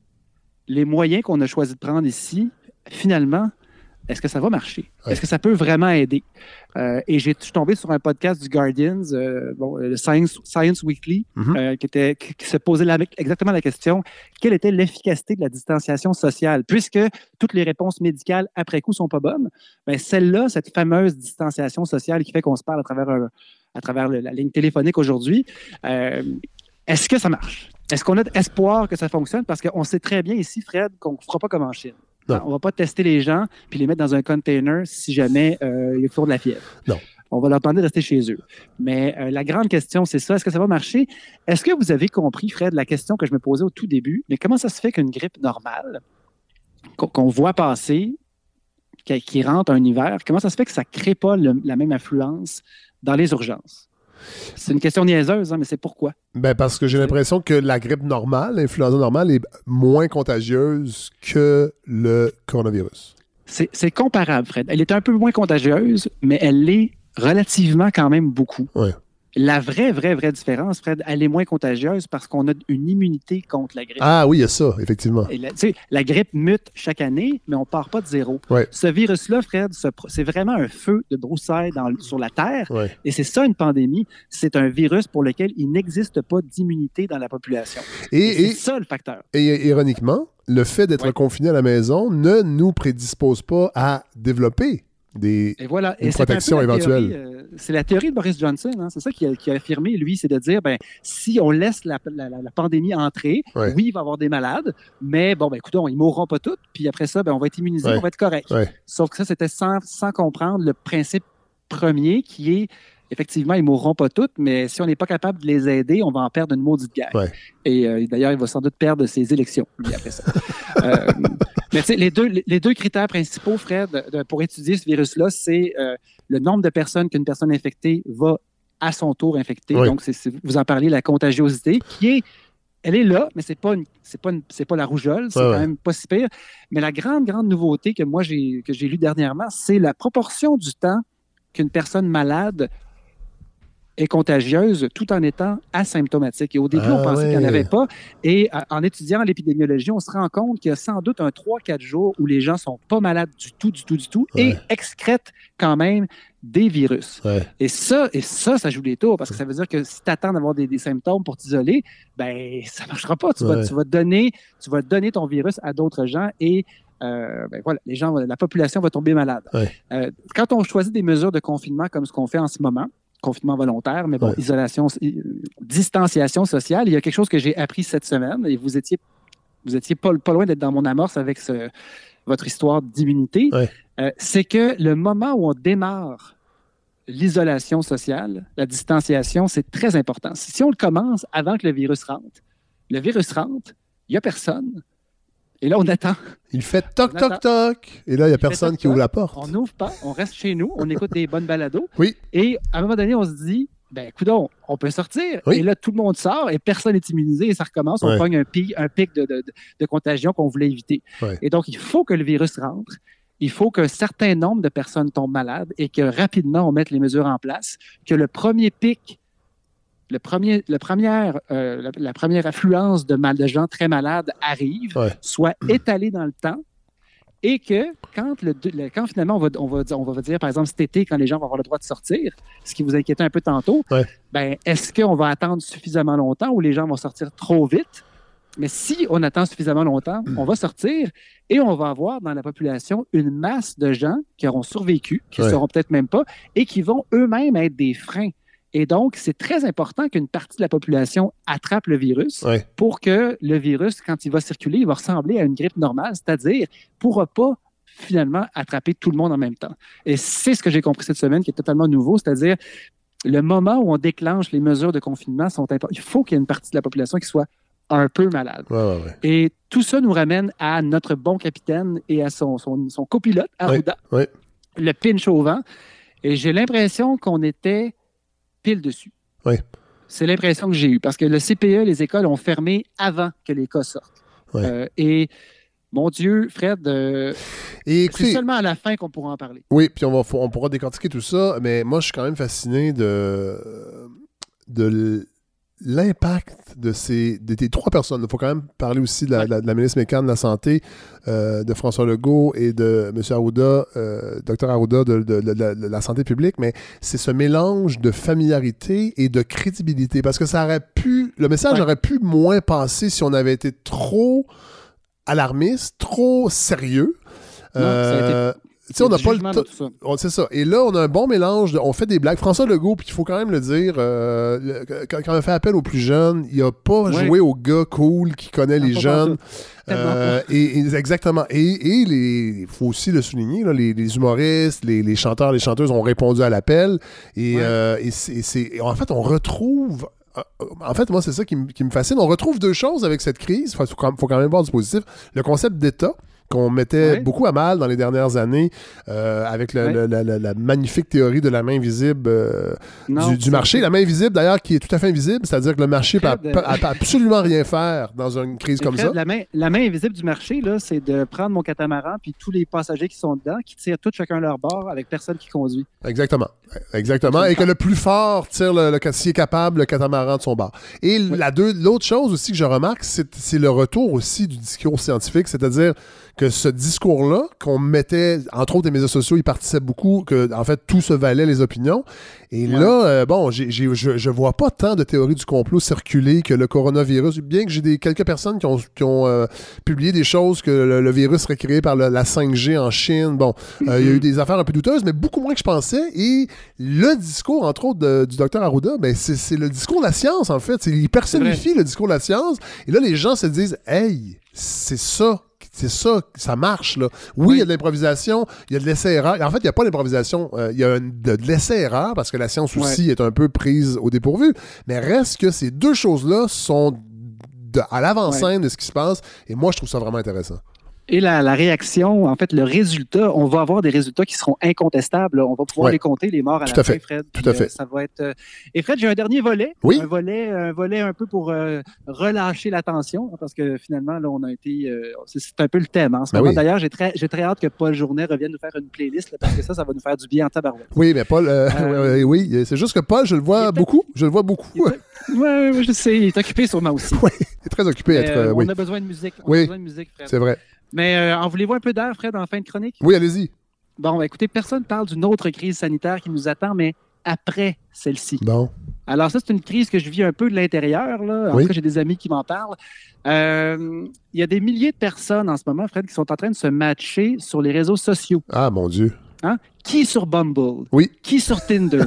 [SPEAKER 3] les moyens qu'on a choisi de prendre ici, finalement, est-ce que ça va marcher?
[SPEAKER 1] Ouais.
[SPEAKER 3] Est-ce que ça peut vraiment aider? Euh, et j'ai je suis tombé sur un podcast du Guardian, euh, bon, le Science, Science Weekly,
[SPEAKER 1] Mhm.
[SPEAKER 3] euh, qui, était, qui, qui se posait la- exactement la question quelle était l'efficacité de la distanciation sociale? Puisque toutes les réponses médicales après coup sont pas bonnes, ben celle-là, cette fameuse distanciation sociale qui fait qu'on se parle à travers, un- à travers le- la ligne téléphonique aujourd'hui, euh, est-ce que ça marche? Est-ce qu'on a espoir que ça fonctionne? Parce qu'on sait très bien ici, Fred, qu'on ne fera pas comme en Chine.
[SPEAKER 1] Non.
[SPEAKER 3] On ne va pas tester les gens puis les mettre dans un container si jamais euh, il y a toujours de la fièvre.
[SPEAKER 1] Non.
[SPEAKER 3] On va leur demander de rester chez eux. Mais euh, la grande question, c'est ça. Est-ce que ça va marcher? Est-ce que vous avez compris, Fred, la question que je me posais au tout début? Mais comment ça se fait qu'une grippe normale, qu'on voit passer, qui, qui rentre un hiver, comment ça se fait que ça ne crée pas le- la même affluence dans les urgences? C'est une question niaiseuse, hein, mais c'est pourquoi?
[SPEAKER 1] Ben parce que j'ai l'impression que la grippe normale, l'influenza normale, est moins contagieuse que le coronavirus.
[SPEAKER 3] C'est comparable, Fred. Elle est un peu moins contagieuse, mais elle l'est relativement quand même beaucoup.
[SPEAKER 1] Ouais.
[SPEAKER 3] La vraie, vraie, vraie différence, Fred, elle est moins contagieuse parce qu'on a une immunité contre la grippe.
[SPEAKER 1] Ah oui, il y a ça, effectivement.
[SPEAKER 3] Et la, la grippe mute chaque année, mais on part pas de zéro.
[SPEAKER 1] Ouais.
[SPEAKER 3] Ce virus-là, Fred, c'est vraiment un feu de broussailles dans- sur la Terre.
[SPEAKER 1] Ouais.
[SPEAKER 3] Et c'est ça une pandémie. C'est un virus pour lequel il n'existe pas d'immunité dans la population.
[SPEAKER 1] Et,
[SPEAKER 3] Et,
[SPEAKER 1] et,
[SPEAKER 3] c'est ça le facteur.
[SPEAKER 1] et ironiquement, le fait d'être
[SPEAKER 3] Ouais.
[SPEAKER 1] confiné à la maison ne nous prédispose pas à développer des.
[SPEAKER 3] Et voilà. Et c'est un peu
[SPEAKER 1] protection
[SPEAKER 3] la
[SPEAKER 1] éventuelle.
[SPEAKER 3] théorie, euh, c'est la théorie de Boris Johnson. hein. C'est ça qu'il a, affirmé, lui, c'est de dire, ben, si on laisse la, la- la- la pandémie entrer,
[SPEAKER 1] Ouais.
[SPEAKER 3] oui, il va y avoir des malades, mais bon, ben, écoutons, ils mourront pas tous, puis après ça, ben, on va être immunisés,
[SPEAKER 1] Ouais.
[SPEAKER 3] on va être correct.
[SPEAKER 1] Ouais.
[SPEAKER 3] Sauf que ça, c'était sans, sans comprendre le principe premier qui est, effectivement, ils mourront pas tous, mais si on n'est pas capable de les aider, on va en perdre une maudite guerre.
[SPEAKER 1] Ouais.
[SPEAKER 3] Et euh, d'ailleurs, il va sans doute perdre ses élections, lui, après ça. Euh, mais tu sais, les deux, les deux critères principaux, Fred, de- pour étudier ce virus-là, c'est euh, le nombre de personnes qu'une personne infectée va à son tour infecter.
[SPEAKER 1] Oui.
[SPEAKER 3] Donc, c'est- vous en parlez, la contagiosité, qui est, elle est là, mais c'est pas une- c'est pas une- c'est pas la rougeole, c'est
[SPEAKER 1] Ouais,
[SPEAKER 3] quand même pas si pire. Mais la grande, grande nouveauté que moi j'ai que j'ai lu dernièrement, c'est la proportion du temps qu'une personne malade est contagieuse tout en étant asymptomatique. Et au début,
[SPEAKER 1] Ah
[SPEAKER 3] on pensait qu'il n'y en
[SPEAKER 1] ouais.
[SPEAKER 3] avait pas. Et à- en étudiant l'épidémiologie, on se rend compte qu'il y a sans doute un 3-4 jours où les gens sont pas malades du tout, du tout, du tout, et
[SPEAKER 1] Ouais.
[SPEAKER 3] excrètent quand même des virus.
[SPEAKER 1] Ouais.
[SPEAKER 3] Et ça, et ça, ça joue des tours parce que ça veut dire que si tu attends d'avoir des, des symptômes pour t'isoler, ben ça marchera pas. Tu, vas,
[SPEAKER 1] Ouais.
[SPEAKER 3] tu vas donner, tu vas donner ton virus à d'autres gens et euh, ben voilà, les gens, la population va tomber malade.
[SPEAKER 1] Ouais.
[SPEAKER 3] Euh, quand on choisit des mesures de confinement comme ce qu'on fait en ce moment, confinement volontaire, mais bon,
[SPEAKER 1] Ouais.
[SPEAKER 3] isolation, euh, distanciation sociale, il y a quelque chose que j'ai appris cette semaine et vous étiez vous étiez pas, pas loin d'être dans mon amorce avec ce, votre histoire d'immunité,
[SPEAKER 1] Ouais.
[SPEAKER 3] euh, c'est que le moment où on démarre l'isolation sociale, la distanciation, c'est très important. Si si on le commence avant que le virus rentre, le virus rentre, il n'y a personne. Et là, on attend.
[SPEAKER 1] Il fait toc, toc, toc. Et là, il n'y a personne
[SPEAKER 3] toc,
[SPEAKER 1] qui ouvre la porte.
[SPEAKER 3] On n'ouvre pas, on reste chez nous, on écoute des bonnes balados.
[SPEAKER 1] Oui.
[SPEAKER 3] Et à un moment donné, on se dit, ben, coudon, on peut sortir.
[SPEAKER 1] Oui.
[SPEAKER 3] Et là, tout le monde sort et personne n'est immunisé et ça recommence. On pogne un pic, un pic de, de- de- de contagion qu'on voulait éviter.
[SPEAKER 1] Ouais.
[SPEAKER 3] Et donc, il faut que le virus rentre. Il faut qu'un certain nombre de personnes tombent malades et que rapidement, on mette les mesures en place. Que le premier pic, le premier, le première, euh, la, la première affluence de, mal, de gens très malades arrive,
[SPEAKER 1] Ouais.
[SPEAKER 3] soit étalée dans le temps et que quand, le, le- quand finalement on va, on, va, dire- on va dire, par exemple, cet été, quand les gens vont avoir le droit de sortir, ce qui vous inquiétait un peu tantôt,
[SPEAKER 1] Ouais.
[SPEAKER 3] ben, est-ce qu'on va attendre suffisamment longtemps ou les gens vont sortir trop vite? Mais si on attend suffisamment longtemps, on va sortir et on va avoir dans la population une masse de gens qui auront survécu, qui ne
[SPEAKER 1] Ouais.
[SPEAKER 3] seront peut-être même pas, et qui vont eux-mêmes être des freins. Et donc, c'est très important qu'une partie de la population attrape le virus
[SPEAKER 1] Ouais.
[SPEAKER 3] pour que le virus, quand il va circuler, il va ressembler à une grippe normale, c'est-à-dire ne pourra pas finalement attraper tout le monde en même temps. Et c'est ce que j'ai compris cette semaine qui est totalement nouveau, c'est-à-dire le moment où on déclenche les mesures de confinement sont importants. Il faut qu'il y ait une partie de la population qui soit un peu malade.
[SPEAKER 1] Ouais, ouais, ouais.
[SPEAKER 3] Et tout ça nous ramène à notre bon capitaine et à son, son, son copilote, Arruda, le pinch au vent. Et j'ai l'impression qu'on était pile dessus.
[SPEAKER 1] Oui.
[SPEAKER 3] C'est l'impression que j'ai eue parce que le CPE, les écoles ont fermé avant que les cas sortent.
[SPEAKER 1] Oui.
[SPEAKER 3] Euh, et mon Dieu, Fred, euh, c'est seulement à la fin qu'on pourra en parler.
[SPEAKER 1] oui, puis on, va, on pourra décortiquer tout ça, mais moi, je suis quand même fasciné de, de l'impact de ces de, des trois personnes. Il faut quand même parler aussi de la,
[SPEAKER 3] Ouais.
[SPEAKER 1] de la- de la ministre mécane de la Santé, euh, de François Legault et de M. Arruda, euh, Dr Arruda de, de- la santé publique, mais c'est ce mélange de familiarité et de crédibilité. Parce que ça aurait pu, le message
[SPEAKER 3] Ouais.
[SPEAKER 1] aurait pu moins passer si on avait été trop alarmiste, trop sérieux.
[SPEAKER 3] Non, ça a été-
[SPEAKER 1] Euh, sais, on n'a pas le C'est ça. Et là, on a un bon mélange. de- on fait des blagues. François Legault, puis il faut quand même le dire, euh, le- quand, quand on fait appel aux plus jeunes, il a pas joué au gars cool qui connaît les jeunes. Euh, et, et- exactement. Et il faut aussi le souligner, là, les, les humoristes, les, les chanteurs, les chanteuses ont répondu à l'appel. Et,
[SPEAKER 3] Ouais.
[SPEAKER 1] euh, et c'est- en fait, on retrouve. En fait, moi, c'est ça qui, me- qui me fascine. On retrouve deux choses avec cette crise. Il faut, faut quand même voir du positif. Le concept d'État qu'on mettait beaucoup à mal dans les dernières années euh, avec le-
[SPEAKER 3] Ouais.
[SPEAKER 1] le- la, la- la magnifique théorie de la main visible euh, du, marché. La main visible, d'ailleurs, qui est tout à fait invisible, c'est-à-dire que le marché peut,
[SPEAKER 3] Fred,
[SPEAKER 1] peut- peut absolument rien faire dans une crise comme ça.
[SPEAKER 3] La main, la main invisible du marché, là, c'est de prendre mon catamaran puis tous les passagers qui sont dedans, qui tirent tous chacun leur bord avec personne qui conduit.
[SPEAKER 1] Exactement. Exactement. Et que le plus fort tire le, le s'il est capable, le catamaran de son bar. Et la deux, l'autre chose aussi que je remarque, c'est le retour aussi du discours scientifique, c'est-à-dire que ce discours-là, qu'on mettait, entre autres, les médias sociaux, ils participaient beaucoup, que, en fait, tout se valait les opinions. Et
[SPEAKER 3] Ouais.
[SPEAKER 1] là, euh, bon, j'ai- je, je vois pas tant de théories du complot circuler que le coronavirus, bien que j'ai des, quelques personnes qui ont, qui ont euh, publié des choses que le, le virus serait créé par le- la 5G en Chine. Bon, euh, il y a eu des affaires un peu douteuses, mais beaucoup moins que je pensais. Et le discours, entre autres, de- du docteur Arruda, ben, c'est, le discours de la science, en fait. Il personnifie le discours de la science. Et là, les gens se disent, hey, c'est ça. C'est ça, ça marche. Là. Oui,
[SPEAKER 3] Oui.
[SPEAKER 1] il y a de l'improvisation, il y a de l'essai-erreur. En fait, il n'y a pas d'improvisation, euh, il y a une- de, de l'essai-erreur parce que la science aussi est un peu prise au dépourvu. Mais reste que ces deux choses-là sont de- à l'avant-scène de ce qui se passe. Et moi, je trouve ça vraiment intéressant.
[SPEAKER 3] Et la, la réaction, en fait, le résultat, on va avoir des résultats qui seront incontestables. On va pouvoir
[SPEAKER 1] Ouais.
[SPEAKER 3] les compter, les morts à
[SPEAKER 1] Tout
[SPEAKER 3] la
[SPEAKER 1] à
[SPEAKER 3] fin,
[SPEAKER 1] fait.
[SPEAKER 3] Fred.
[SPEAKER 1] Tout à fait.
[SPEAKER 3] euh, ça va être. euh, Et Fred, j'ai un dernier volet.
[SPEAKER 1] Oui.
[SPEAKER 3] Un volet, un volet un peu pour euh, relâcher la tension, hein, parce que finalement, là, on a été. euh, c'est un peu le thème. hein, en ce
[SPEAKER 1] Ben
[SPEAKER 3] moment.
[SPEAKER 1] oui.
[SPEAKER 3] D'ailleurs, j'ai très, très hâte que Paul Journet revienne nous faire une playlist, là, parce que ça, ça va nous faire du bien en tabarouette.
[SPEAKER 1] Oui, mais Paul, euh, oui, oui, c'est juste que Paul, je le vois beaucoup. Je le vois beaucoup.
[SPEAKER 3] Ouais, je sais, il est occupé sûrement aussi.
[SPEAKER 1] Oui, il est très occupé à être. oui,
[SPEAKER 3] On a besoin de musique. On
[SPEAKER 1] Oui.
[SPEAKER 3] a besoin de musique, Fred.
[SPEAKER 1] c'est vrai.
[SPEAKER 3] Mais euh, en voulez-vous un peu d'air, Fred, en fin de chronique?
[SPEAKER 1] Oui, allez-y.
[SPEAKER 3] Bon, ben, écoutez, personne parle d'une autre crise sanitaire qui nous attend, mais après celle-ci.
[SPEAKER 1] Bon.
[SPEAKER 3] Alors ça, c'est une crise que je vis un peu de l'intérieur. Là. En
[SPEAKER 1] Oui.
[SPEAKER 3] tout cas, j'ai des amis qui m'en parlent. Euh, Il y a des milliers de personnes en ce moment, Fred, qui sont en train de se matcher sur les réseaux sociaux.
[SPEAKER 1] Ah, mon Dieu.
[SPEAKER 3] Qui sur Bumble?
[SPEAKER 1] Oui.
[SPEAKER 3] Qui sur Tinder?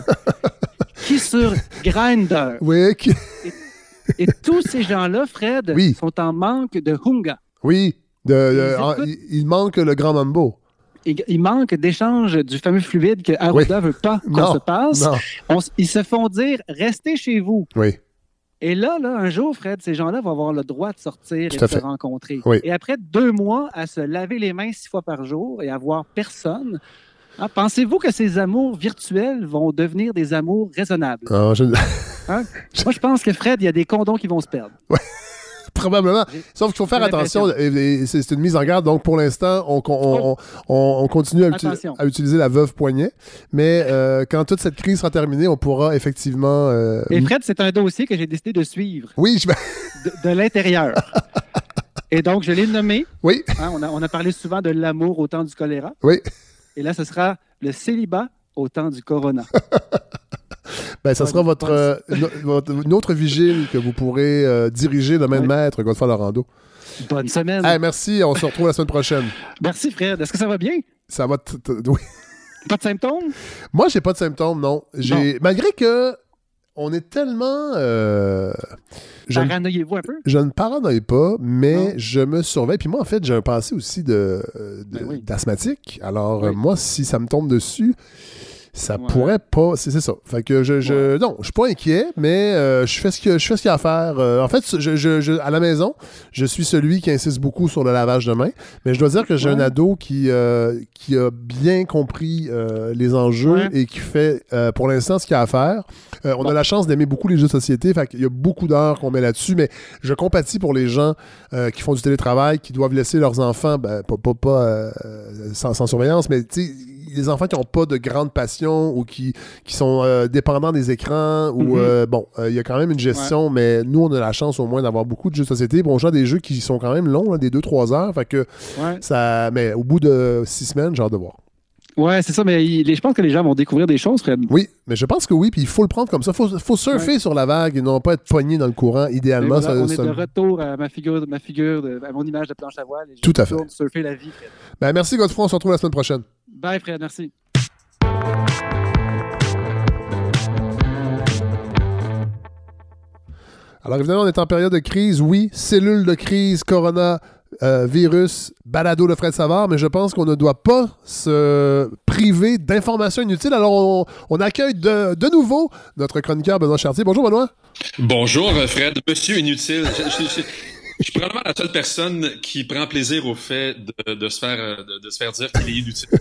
[SPEAKER 3] qui sur Grindr?
[SPEAKER 1] Oui, qui-
[SPEAKER 3] Et tous ces gens-là, Fred,
[SPEAKER 1] Oui.
[SPEAKER 3] sont en manque de hunga.
[SPEAKER 1] Oui, de, ah, il, il manque le grand mambo.
[SPEAKER 3] Il, manque d'échange du fameux fluide que Arruda veut pas qu'on se passe. On ils se font dire restez chez vous.
[SPEAKER 1] oui,
[SPEAKER 3] Et là, là, un jour, Fred, ces gens-là vont avoir le droit de sortir
[SPEAKER 1] Tout
[SPEAKER 3] et de se rencontrer.
[SPEAKER 1] Oui.
[SPEAKER 3] Et après deux mois à se laver les mains six fois par jour et à voir personne, hein, pensez-vous que ces amours virtuels vont devenir des amours raisonnables?
[SPEAKER 1] Ah, je-
[SPEAKER 3] Moi, je pense que Fred, il y a des condoms qui vont se perdre.
[SPEAKER 1] probablement. Sauf qu'il faut faire attention, c'est une mise en garde. Donc, pour l'instant, on, on- on- on- on continue à, uti-
[SPEAKER 3] Attention.
[SPEAKER 1] à utiliser la veuve poignet. Mais euh, quand toute cette crise sera terminée, on pourra effectivement. euh,
[SPEAKER 3] Et Fred, c'est un dossier que j'ai décidé de suivre
[SPEAKER 1] Oui, je...
[SPEAKER 3] de, de l'intérieur. Et donc, je l'ai nommé.
[SPEAKER 1] oui,
[SPEAKER 3] hein, on, a, on a parlé souvent de l'amour au temps du choléra.
[SPEAKER 1] oui.
[SPEAKER 3] Et là, ce sera le célibat au temps du corona.
[SPEAKER 1] Ben, ça sera votre, euh, votre- une autre vigile que vous pourrez euh, diriger de main de maître, Godefroy Lorando.
[SPEAKER 3] Bonne semaine.
[SPEAKER 1] Hey, merci, on se retrouve la semaine prochaine.
[SPEAKER 3] Merci, Fred. Est-ce que ça va bien?
[SPEAKER 1] Ça va. oui.
[SPEAKER 3] Pas de symptômes?
[SPEAKER 1] Moi, j'ai pas de symptômes, non. J'ai malgré que on est tellement. euh, je, ne-
[SPEAKER 3] Paranoïez-vous un peu?
[SPEAKER 1] je ne paranoïe pas, mais
[SPEAKER 3] Non.
[SPEAKER 1] je me surveille. Puis moi, en fait, j'ai un passé aussi de, de-
[SPEAKER 3] Ben oui.
[SPEAKER 1] d'asthmatique. Alors,
[SPEAKER 3] Oui.
[SPEAKER 1] euh, moi, si ça me tombe dessus, ça
[SPEAKER 3] Ouais.
[SPEAKER 1] pourrait pas. C'est, c'est ça. Fait que je, je non, je suis pas inquiet, mais euh, je fais ce que je fais ce qu'il y a à faire. Euh, en fait, je, je- je- à la maison, je suis celui qui insiste beaucoup sur le lavage de mains, mais je dois dire que j'ai
[SPEAKER 3] Ouais.
[SPEAKER 1] un ado qui euh, qui a bien compris euh, les enjeux et qui fait euh, pour l'instant ce qu'il y a à faire. Euh, on
[SPEAKER 3] Bon.
[SPEAKER 1] a la chance d'aimer beaucoup les jeux de société, fait qu'il y a beaucoup d'heures qu'on met là-dessus, mais je compatis pour les gens euh, qui font du télétravail, qui doivent laisser leurs enfants, ben, pas, pas, pas, euh, sans, sans surveillance, mais tu sais, les enfants qui n'ont pas de grande passion ou qui, qui sont euh, dépendants des écrans, ou
[SPEAKER 3] Mhm.
[SPEAKER 1] euh, bon, euh, il y a quand même une gestion, mais nous, on a la chance au moins d'avoir beaucoup de jeux de société. Bon, genre des jeux qui sont quand même longs, là, des 2-3 heures, fait que
[SPEAKER 3] Ouais.
[SPEAKER 1] ça. Mais au bout de 6 semaines, j'ai hâte de voir.
[SPEAKER 3] Ouais, c'est ça, mais il- je pense que les gens vont découvrir des choses, Fred.
[SPEAKER 1] Oui, mais je pense que oui, puis il faut le prendre comme ça. Il faut, faut surfer sur la vague et non pas être pogné dans le courant, idéalement.
[SPEAKER 3] voilà,
[SPEAKER 1] ça-
[SPEAKER 3] on est
[SPEAKER 1] ça-
[SPEAKER 3] de retour à ma figure, ma figure de- à mon image de planche à voile. et je
[SPEAKER 1] Tout à fait.
[SPEAKER 3] surfer la vie, Fred.
[SPEAKER 1] Ben, merci Godefroy, on se retrouve la semaine prochaine.
[SPEAKER 3] Bye, Fred, merci.
[SPEAKER 1] Alors évidemment, on est en période de crise. Oui, cellule de crise, corona, euh, virus, balado de Fred Savard, mais je pense qu'on ne doit pas se priver d'informations inutiles. Alors on, on accueille de, de nouveau notre chroniqueur Benoît Chartier. Bonjour Benoît.
[SPEAKER 4] Bonjour euh, Fred, monsieur inutile. Je, je- je- je suis probablement la seule personne qui prend plaisir au fait de, de se faire euh, de, de se faire dire qu'il est inutile.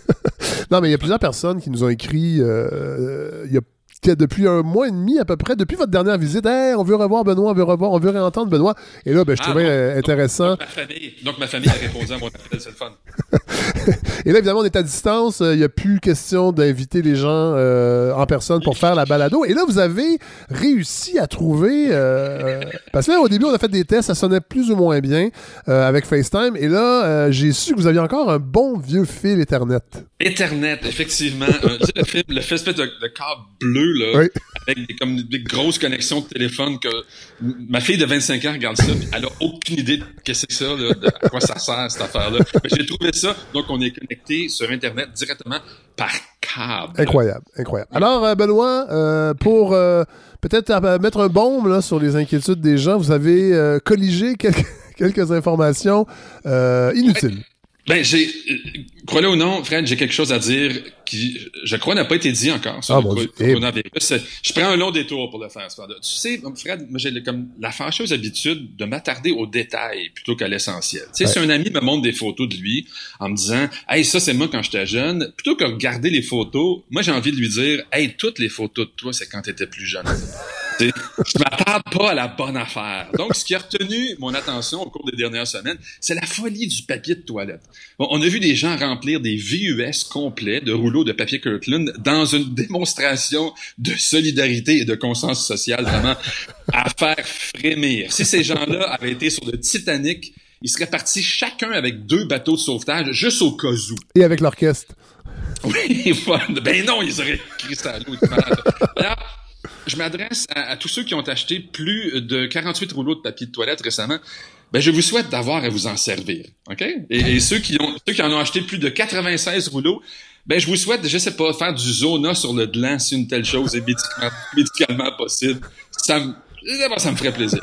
[SPEAKER 1] Non, mais il y a plusieurs personnes qui nous ont écrit euh, il y a depuis un mois et demi à peu près, depuis votre dernière visite, Hey, on veut revoir Benoît, on veut revoir, on veut réentendre Benoît. Et là, ben, je
[SPEAKER 4] Ah,
[SPEAKER 1] trouvais euh, intéressant.
[SPEAKER 4] Donc ma famille, donc ma famille a répondu à mon appel, c'est le fun.
[SPEAKER 1] Et là, évidemment, on est à distance. euh, Il n'y a plus question d'inviter les gens euh, en personne pour faire la balado. Et là, vous avez réussi à trouver. euh, parce que là, au début, on a fait des tests, ça sonnait plus ou moins bien euh, avec FaceTime. Et là, j'ai su que vous aviez encore un bon vieux fil Ethernet.
[SPEAKER 4] Ethernet, effectivement. Le espèce de, de câble bleu, là,
[SPEAKER 1] Oui.
[SPEAKER 4] avec des, comme des grosses connexions de téléphone que ma fille de 25 ans regarde ça, puis elle a aucune idée de qu'est-ce que c'est ça, là, de à quoi ça sert, cette affaire-là. J'ai trouvé ça, donc on est connecté sur Internet directement par câble.
[SPEAKER 1] Incroyable, incroyable. Alors, euh, Benoît, euh, pour euh, peut-être mettre un baume là, sur les inquiétudes des gens, vous avez euh, colligé quelques, quelques informations inutiles.
[SPEAKER 4] Ben, j'ai, euh, crois-le ou non, Fred, j'ai quelque chose à dire qui, je crois, n'a pas été dit encore sur
[SPEAKER 1] Ah,
[SPEAKER 4] le.
[SPEAKER 1] Eh.
[SPEAKER 4] coronavirus. Je prends un long détour pour le faire, ce. Tu sais, Fred, moi, j'ai comme la fâcheuse habitude de m'attarder aux détails plutôt qu'à l'essentiel. Tu sais,
[SPEAKER 1] Ouais.
[SPEAKER 4] si un ami me montre des photos de lui en me disant, hey, ça, c'est moi quand j'étais jeune, plutôt que regarder les photos, moi, j'ai envie de lui dire, hey, toutes les photos de toi, c'est quand t'étais plus jeune. Je m'attarde pas à la bonne affaire. Donc, ce qui a retenu mon attention au cours des dernières semaines, c'est la folie du papier de toilette. Bon, on a vu des gens remplir des VUS complets de rouleaux de papier Kirkland dans une démonstration de solidarité et de conscience sociale vraiment à faire frémir. Si ces gens-là avaient été sur le Titanic, ils seraient partis chacun avec deux bateaux de sauvetage juste au cas où.
[SPEAKER 1] Et avec l'orchestre.
[SPEAKER 4] Oui, ben non, ils auraient écrit ça à l'eau. Je m'adresse à, à tous ceux qui ont acheté plus de 48 rouleaux de papier de toilette récemment. Ben, je vous souhaite d'avoir à vous en servir, ok? Et, ceux qui ont, ceux qui en ont acheté plus de 96 rouleaux, ben, je vous souhaite, je sais pas, faire du zona sur le gland si une telle chose est médicalement, possible. Ça me, ça me ferait plaisir.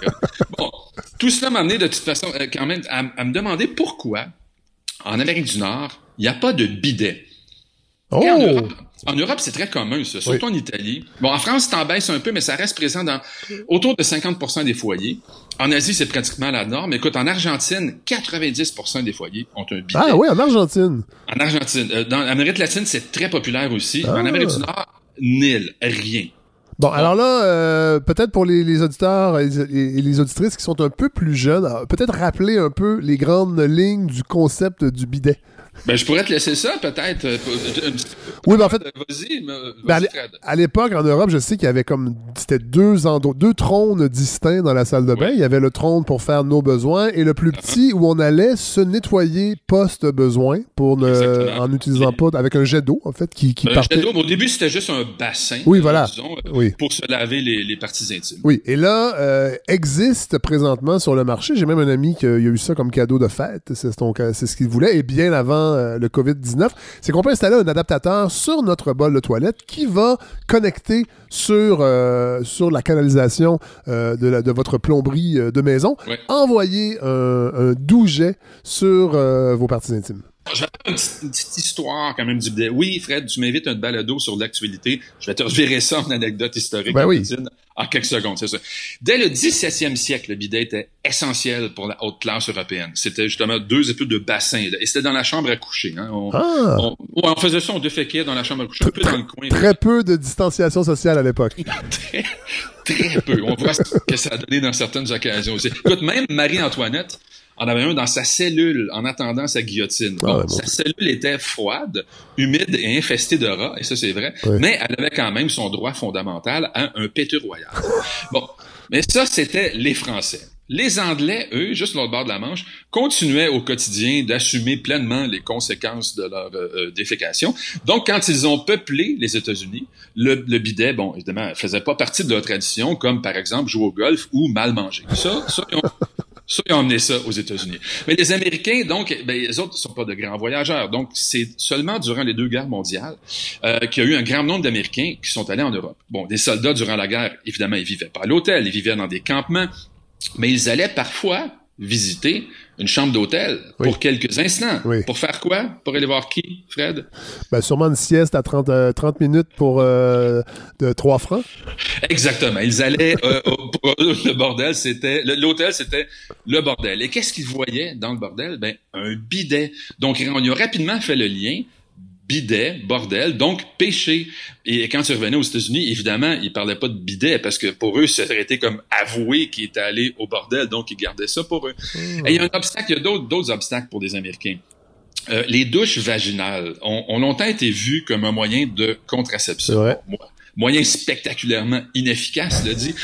[SPEAKER 4] bon, tout cela m'a amené de toute façon euh, quand même à me demander pourquoi en Amérique du Nord, il n'y a pas de bidet.
[SPEAKER 1] Oh!
[SPEAKER 4] En Europe, en c'est très commun, ça, surtout en Italie. Bon, en France, t'en baisse un peu, mais ça reste présent dans autour de 50% des foyers. En Asie, c'est pratiquement la norme. Écoute, en Argentine, 90% des foyers ont un bidet.
[SPEAKER 1] Ah oui, en Argentine.
[SPEAKER 4] En Argentine. Euh, dans l'Amérique latine, c'est très populaire aussi.
[SPEAKER 1] Ah.
[SPEAKER 4] En Amérique du Nord, nil, rien.
[SPEAKER 1] Bon, alors là, euh, peut-être pour les, les auditeurs et les, les auditrices qui sont un peu plus jeunes, euh, peut-être rappeler un peu les grandes lignes du concept du bidet.
[SPEAKER 4] Ben, je pourrais te laisser ça, peut-être. euh, petit-
[SPEAKER 1] Oui, mais en fait,
[SPEAKER 4] Vas-y, mais-
[SPEAKER 1] Ben, à l'époque, en Europe, je sais qu'il y avait comme c'était deux endroits, deux trônes distincts dans la salle de bain.
[SPEAKER 4] Ouais.
[SPEAKER 1] Il y avait le trône pour faire nos besoins et le plus petit où on allait se nettoyer post-besoin pour ne,
[SPEAKER 4] Exactement.
[SPEAKER 1] en n'utilisant pas avec un jet d'eau en fait qui, qui
[SPEAKER 4] Un
[SPEAKER 1] partait.
[SPEAKER 4] jet au début, c'était juste un bassin.
[SPEAKER 1] Oui,
[SPEAKER 4] euh,
[SPEAKER 1] voilà.
[SPEAKER 4] disons, euh,
[SPEAKER 1] Oui.
[SPEAKER 4] Pour se laver les, les parties intimes.
[SPEAKER 1] Oui, et là, euh, existe présentement sur le marché. J'ai même un ami qui a eu ça comme cadeau de fête. Euh, c'est ce qu'il voulait. Et bien avant euh, le COVID-19, c'est qu'on peut installer un adaptateur sur notre bol de toilette qui va connecter sur, euh, sur la canalisation euh, de, la- de votre plomberie de maison,
[SPEAKER 4] Ouais.
[SPEAKER 1] envoyer un, un doux jet sur vos parties intimes.
[SPEAKER 4] Je vais faire une petite, une petite histoire quand même du bidet. Oui, Fred, tu m'invites à un balado sur l'actualité. Je vais te revirer ça en anecdote historique
[SPEAKER 1] Ben
[SPEAKER 4] en
[SPEAKER 1] oui.
[SPEAKER 4] en quelques secondes, c'est ça. Dès le 17e siècle, le bidet était essentiel pour la haute classe européenne. C'était justement deux épaules de bassin. là. Et c'était dans la chambre à coucher. Hein. On,
[SPEAKER 1] Ah!
[SPEAKER 4] on, faisait ça, on déféquait dans la chambre à coucher, un peu dans le coin.
[SPEAKER 1] Très peu de distanciation sociale à l'époque.
[SPEAKER 4] Très, très peu. On voit ce que ça a donné dans certaines occasions aussi. Écoute, même Marie-Antoinette en avait un dans sa cellule en attendant sa guillotine.
[SPEAKER 1] Ah
[SPEAKER 4] Bon,
[SPEAKER 1] bon.
[SPEAKER 4] Sa cellule était froide, humide et infestée de rats, et ça c'est vrai, mais elle avait quand même son droit fondamental à un pétu royal. Bon, mais ça c'était les Français. Les Anglais, eux, juste l'autre bord de la Manche, continuaient au quotidien d'assumer pleinement les conséquences de leur euh, euh, défécation. Donc, quand ils ont peuplé les États-Unis, le, le bidet, bon, évidemment, faisait pas partie de leur tradition, comme par exemple jouer au golf ou mal manger. Ça, ça, ils ont, ça, ils ont ça aux États-Unis. Mais les Américains, donc, ben, les autres sont pas de grands voyageurs. Donc, c'est seulement durant les deux guerres mondiales euh, qu'il y a eu un grand nombre d'Américains qui sont allés en Europe. Bon, des soldats durant la guerre, évidemment, ils vivaient pas à l'hôtel, ils vivaient dans des campements, mais ils allaient parfois visiter une chambre d'hôtel
[SPEAKER 1] Oui.
[SPEAKER 4] pour quelques instants.
[SPEAKER 1] Oui.
[SPEAKER 4] Pour faire quoi? Pour aller voir qui, Fred?
[SPEAKER 1] Ben, sûrement une sieste à 30, euh, 30 minutes pour euh, de 3 francs.
[SPEAKER 4] Exactement. Ils allaient euh, au- le bordel, c'était l'hôtel, c'était le bordel. Et qu'est-ce qu'ils voyaient dans le bordel? Ben un bidet. Donc on y a rapidement fait le lien bidet, bordel, donc péché. Et quand ils revenaient aux États-Unis, évidemment, ils parlaient pas de bidet parce que pour eux, ça aurait été comme avouer qu'ils étaient allés au bordel, donc ils gardaient ça pour eux. Et il y a un obstacle, il y a d'autres, obstacles pour des Américains. Euh, les douches vaginales ont, ont longtemps été vues comme un moyen de contraception.
[SPEAKER 1] Vrai.
[SPEAKER 4] Moyen spectaculairement inefficace, le dit.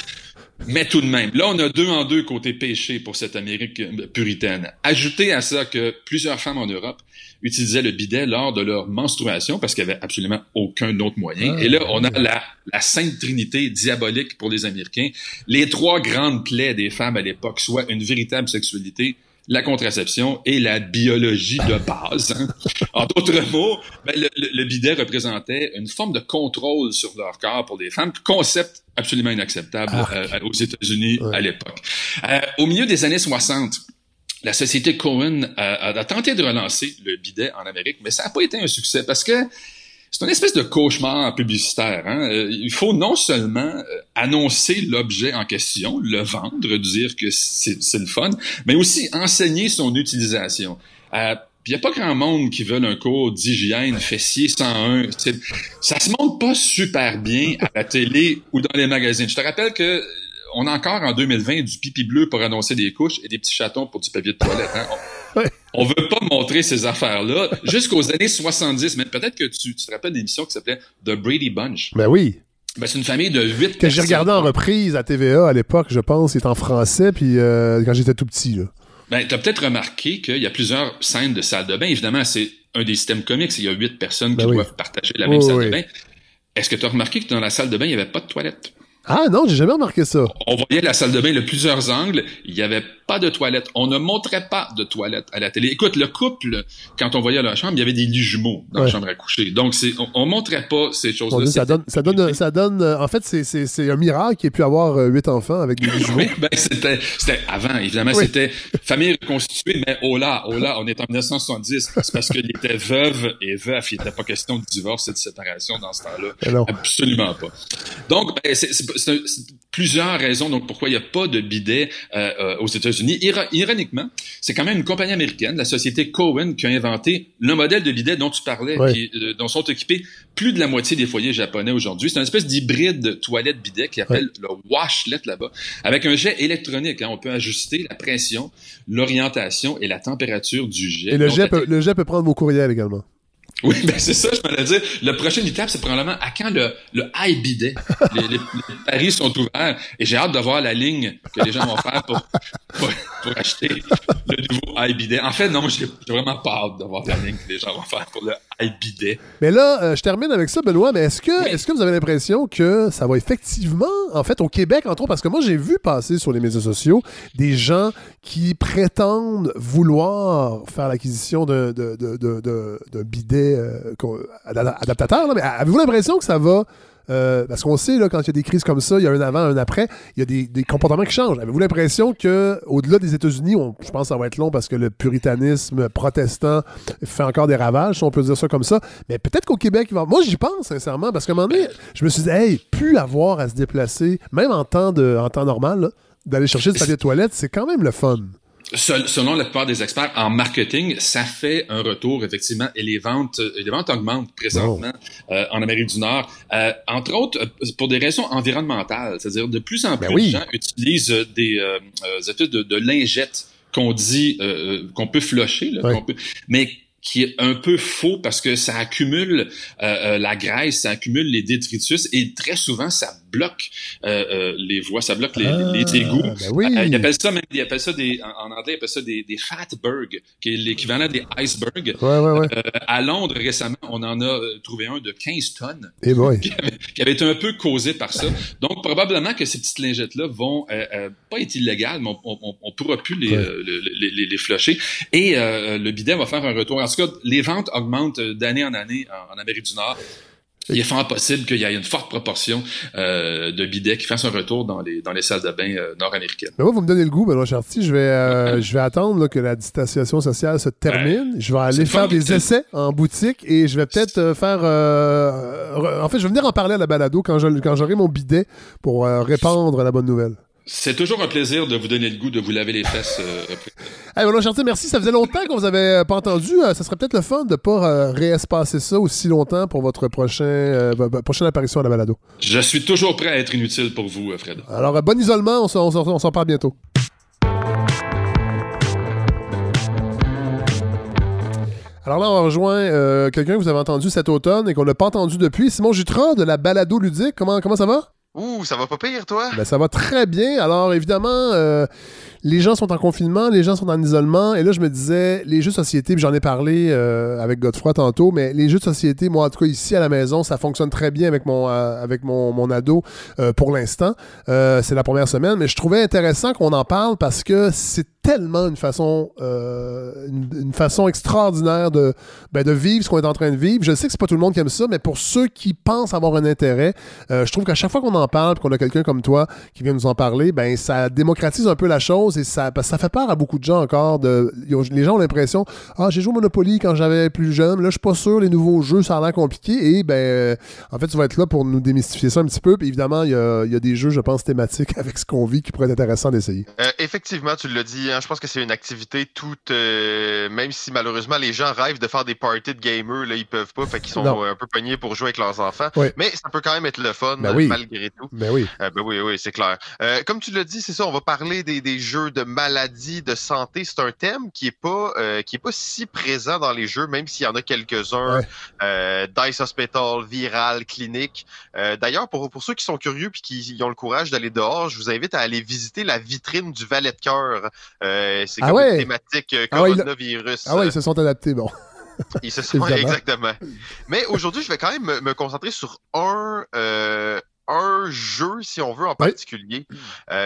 [SPEAKER 4] Mais tout de même, là, on a deux en deux côté péché pour cette Amérique puritaine. Ajoutez à ça que plusieurs femmes en Europe utilisaient le bidet lors de leur menstruation parce qu'il n'y avait absolument aucun autre moyen.
[SPEAKER 1] Ah,
[SPEAKER 4] Et là, on a la, la sainte trinité diabolique pour les Américains. Les trois grandes plaies des femmes à l'époque, soit une véritable sexualité, la contraception et la biologie de base. hein. En d'autres mots, ben, le, bidet représentait une forme de contrôle sur leur corps pour des femmes, concept absolument inacceptable
[SPEAKER 1] Arc.
[SPEAKER 4] euh, aux États-Unis
[SPEAKER 1] Ouais.
[SPEAKER 4] à l'époque. Euh, au milieu des années 60, la société Cohen a tenté de relancer le bidet en Amérique, mais ça n'a pas été un succès parce que c'est une espèce de cauchemar publicitaire. Hein? Euh, il faut non seulement euh, annoncer l'objet en question, le vendre, dire que c'est le fun, mais aussi enseigner son utilisation. Euh, il n'y a pas grand monde qui veut un cours d'hygiène fessier 101. C'est- Ça se montre pas super bien à la télé ou dans les magazines. Je te rappelle que on a encore en 2020 du pipi bleu pour annoncer des couches et des petits chatons pour du papier de toilette. Hein? On veut pas montrer ces affaires-là jusqu'aux années 70. Mais peut-être que tu, tu te rappelles d'une émission qui s'appelait The Brady Bunch.
[SPEAKER 1] Ben oui.
[SPEAKER 4] Ben, c'est une famille de huit
[SPEAKER 1] Que j'ai regardé en reprise à TVA à l'époque, je pense. C'est en français, puis euh, quand j'étais tout petit. Là.
[SPEAKER 4] Ben, t'as peut-être remarqué qu'il y a plusieurs scènes de salle de bain. Évidemment, c'est un des systèmes comiques. Il y a huit personnes qui
[SPEAKER 1] Ben oui.
[SPEAKER 4] doivent partager la même salle
[SPEAKER 1] oui.
[SPEAKER 4] de bain. Est-ce que tu as remarqué que dans la salle de bain, il n'y avait pas de toilette?
[SPEAKER 1] Ah non, j'ai jamais remarqué ça.
[SPEAKER 4] On voyait la salle de bain de plusieurs angles. Il n'y avait pas de toilette. On ne montrait pas de toilette à la télé. Écoute, le couple, quand on voyait leur chambre, il y avait des lits jumeaux dans la chambre à coucher. Donc, c'est, on, on montrait pas ces choses-là.
[SPEAKER 1] ça donne, ça donne, ça donne, euh, en fait, c'est, un miracle qu'il ait pu avoir euh, huit enfants avec des lits jumeaux.
[SPEAKER 4] oui, ben, c'était, avant, évidemment, c'était famille reconstituée, mais oh là, oh là, on est en 1970. C'est parce qu'il était veuve et veuf. Il n'était pas question de divorce et de séparation dans ce temps-là. Absolument pas. Donc, ben, c'est, c'est, plusieurs raisons donc pourquoi il n'y a pas de bidet euh, euh, aux États-Unis. ironiquement, c'est quand même une compagnie américaine, la société Cohen, qui a inventé le modèle de bidet dont tu parlais, qui, euh, dont sont équipés plus de la moitié des foyers japonais aujourd'hui. C'est une espèce d'hybride toilette-bidet qui appelle le washlet là-bas, avec un jet électronique. Hein. On peut ajuster la pression, l'orientation et la température du jet.
[SPEAKER 1] Et le, jet, peut, le jet peut prendre vos courriels également.
[SPEAKER 4] Oui, ben c'est ça, je m'allais dire. Le prochain étape, c'est probablement à quand le, le high bidet? Les, les, paris sont ouverts et j'ai hâte de voir la ligne que les gens vont faire pour, pour, acheter le nouveau high bidet. En fait, non, j'ai vraiment pas hâte de voir la ligne que les gens vont faire pour le high bidet.
[SPEAKER 1] Mais là, euh, je termine avec ça, Benoît, mais est-ce que, est-ce que vous avez l'impression que ça va effectivement, en fait, au Québec, entre autres, parce que moi, j'ai vu passer sur les médias sociaux des gens qui prétendent vouloir faire l'acquisition d'un bidet euh, adaptateur, mais avez-vous l'impression que ça va. Euh, parce qu'on sait, là, quand il y a des crises comme ça, il y a un avant, un après, il y a des, comportements qui changent. Avez-vous l'impression que au delà des États-Unis, je pense que ça va être long parce que le puritanisme protestant fait encore des ravages, si on peut dire ça comme ça, mais peut-être qu'au Québec, il va... moi j'y pense sincèrement, parce qu'à un moment donné, je me suis dit, hey, plus avoir à se déplacer, même en temps, de, en temps normal, d'aller chercher du papier de toilette, c'est quand même le fun
[SPEAKER 4] selon la plupart des experts en marketing, ça fait un retour effectivement et les ventes, les ventes augmentent présentement euh, en Amérique du Nord, euh, entre autres euh, pour des raisons environnementales, c'est-à-dire de plus en ben plus de gens utilisent des études de, de lingettes qu'on dit qu'on peut flusher, là, peut, mais qui est un peu faux parce que ça accumule la graisse, ça accumule les détritus et très souvent ça bloque euh, euh, les voies, ça bloque les, ah, les égouts. Ben
[SPEAKER 1] oui.
[SPEAKER 4] Euh, ils appellent ça même, ils appellent ça des, en, anglais, ils appellent ça des, des fatbergs, qui est l'équivalent des icebergs.
[SPEAKER 1] Ouais, ouais, ouais.
[SPEAKER 4] à Londres, récemment, on en a trouvé un de 15 tonnes.
[SPEAKER 1] Eh
[SPEAKER 4] qui, avait, qui, avait, été un peu causé par ça. Donc, probablement que ces petites lingettes-là vont pas être illégales, mais on, on pourra plus les, les, les, les, flusher. Et le bidet va faire un retour. En tout cas, les ventes augmentent d'année en année en, en Amérique du Nord il est fort possible qu'il y ait une forte proportion euh, de bidets qui fassent un retour dans les, dans les salles de bain euh, nord-américaines.
[SPEAKER 1] Mais moi, vous me donnez le goût, Benoît Charty. Je vais, euh, je vais attendre que la distanciation sociale se termine. je vais aller faire des essais en boutique et je vais peut-être faire... en fait, je vais venir en parler à la balado quand j'aurai mon bidet pour répandre la bonne nouvelle.
[SPEAKER 4] C'est toujours un plaisir de vous donner le goût de vous laver les fesses. Euh,
[SPEAKER 1] hey, merci. Ça faisait longtemps qu'on vous avait euh, pas entendu. Euh, ça serait peut-être le fun de pas euh, réespacer ça aussi longtemps pour votre prochain, prochaine apparition à la balado.
[SPEAKER 4] Je suis toujours prêt à être inutile pour vous, Fred.
[SPEAKER 1] Alors, bon isolement. On s'en parle bientôt. Alors là, on rejoint quelqu'un que vous avez entendu cet automne et qu'on n'a pas entendu depuis. Simon Jutras de la balado ludique. Comment, comment ça va?
[SPEAKER 5] Ouh, ça va pas pire, toi?
[SPEAKER 1] Ben, ça va très bien. Alors, évidemment, euh, les gens sont en confinement, les gens sont en isolement. Et là, je me disais, les jeux de société, j'en ai parlé euh, avec Godefroy tantôt, mais les jeux de société, moi, en tout cas, ici à la maison, ça fonctionne très bien avec mon, euh, avec mon, mon ado pour l'instant. c'est la première semaine, mais je trouvais intéressant qu'on en parle parce que c'est tellement une façon, une, façon extraordinaire de, ben, de vivre ce qu'on est en train de vivre. Je sais que c'est pas tout le monde qui aime ça, mais pour ceux qui pensent avoir un intérêt, je trouve qu'à chaque fois qu'on en parle, qu'on a quelqu'un comme toi qui vient nous en parler, ben ça démocratise un peu la chose et ça, ça fait peur à beaucoup de gens encore. De, les gens ont l'impression, ah, j'ai joué au Monopoly quand j'avais plus jeune, là, je suis pas sûr, les nouveaux jeux, ça a l'air compliqué. Et ben, euh, en fait, tu vas être là pour nous démystifier ça un petit peu. Puis évidemment, il y a, y a, des jeux, je pense, thématiques avec ce qu'on vit qui pourraient être intéressants d'essayer.
[SPEAKER 5] Euh, effectivement, tu l'as dit, hein, je pense que c'est une activité toute, euh, même si malheureusement les gens rêvent de faire des parties de gamers, là, ils peuvent pas, fait qu'ils sont un peu pognés pour jouer avec leurs enfants. Mais ça peut quand même être le fun,
[SPEAKER 1] ben
[SPEAKER 5] malgré tout.
[SPEAKER 1] Ben oui.
[SPEAKER 5] ben oui, oui, c'est clair. comme tu l'as dit, c'est ça, on va parler des, des jeux de maladie, de santé. C'est un thème qui est pas euh, qui est pas si présent dans les jeux, même s'il y en a quelques-uns. Euh, Dice Hospital, Viral, Clinique. Euh, d'ailleurs, pour, pour ceux qui sont curieux et qui ont le courage d'aller dehors, je vous invite à aller visiter la vitrine du Valet de cœur. c'est
[SPEAKER 1] ah
[SPEAKER 5] comme une thématique ah coronavirus.
[SPEAKER 1] Ah ouais, ils se sont adaptés, bon.
[SPEAKER 5] Ils se sont exactement. Mais aujourd'hui, je vais quand même me, concentrer sur un un jeu, si on veut, en particulier,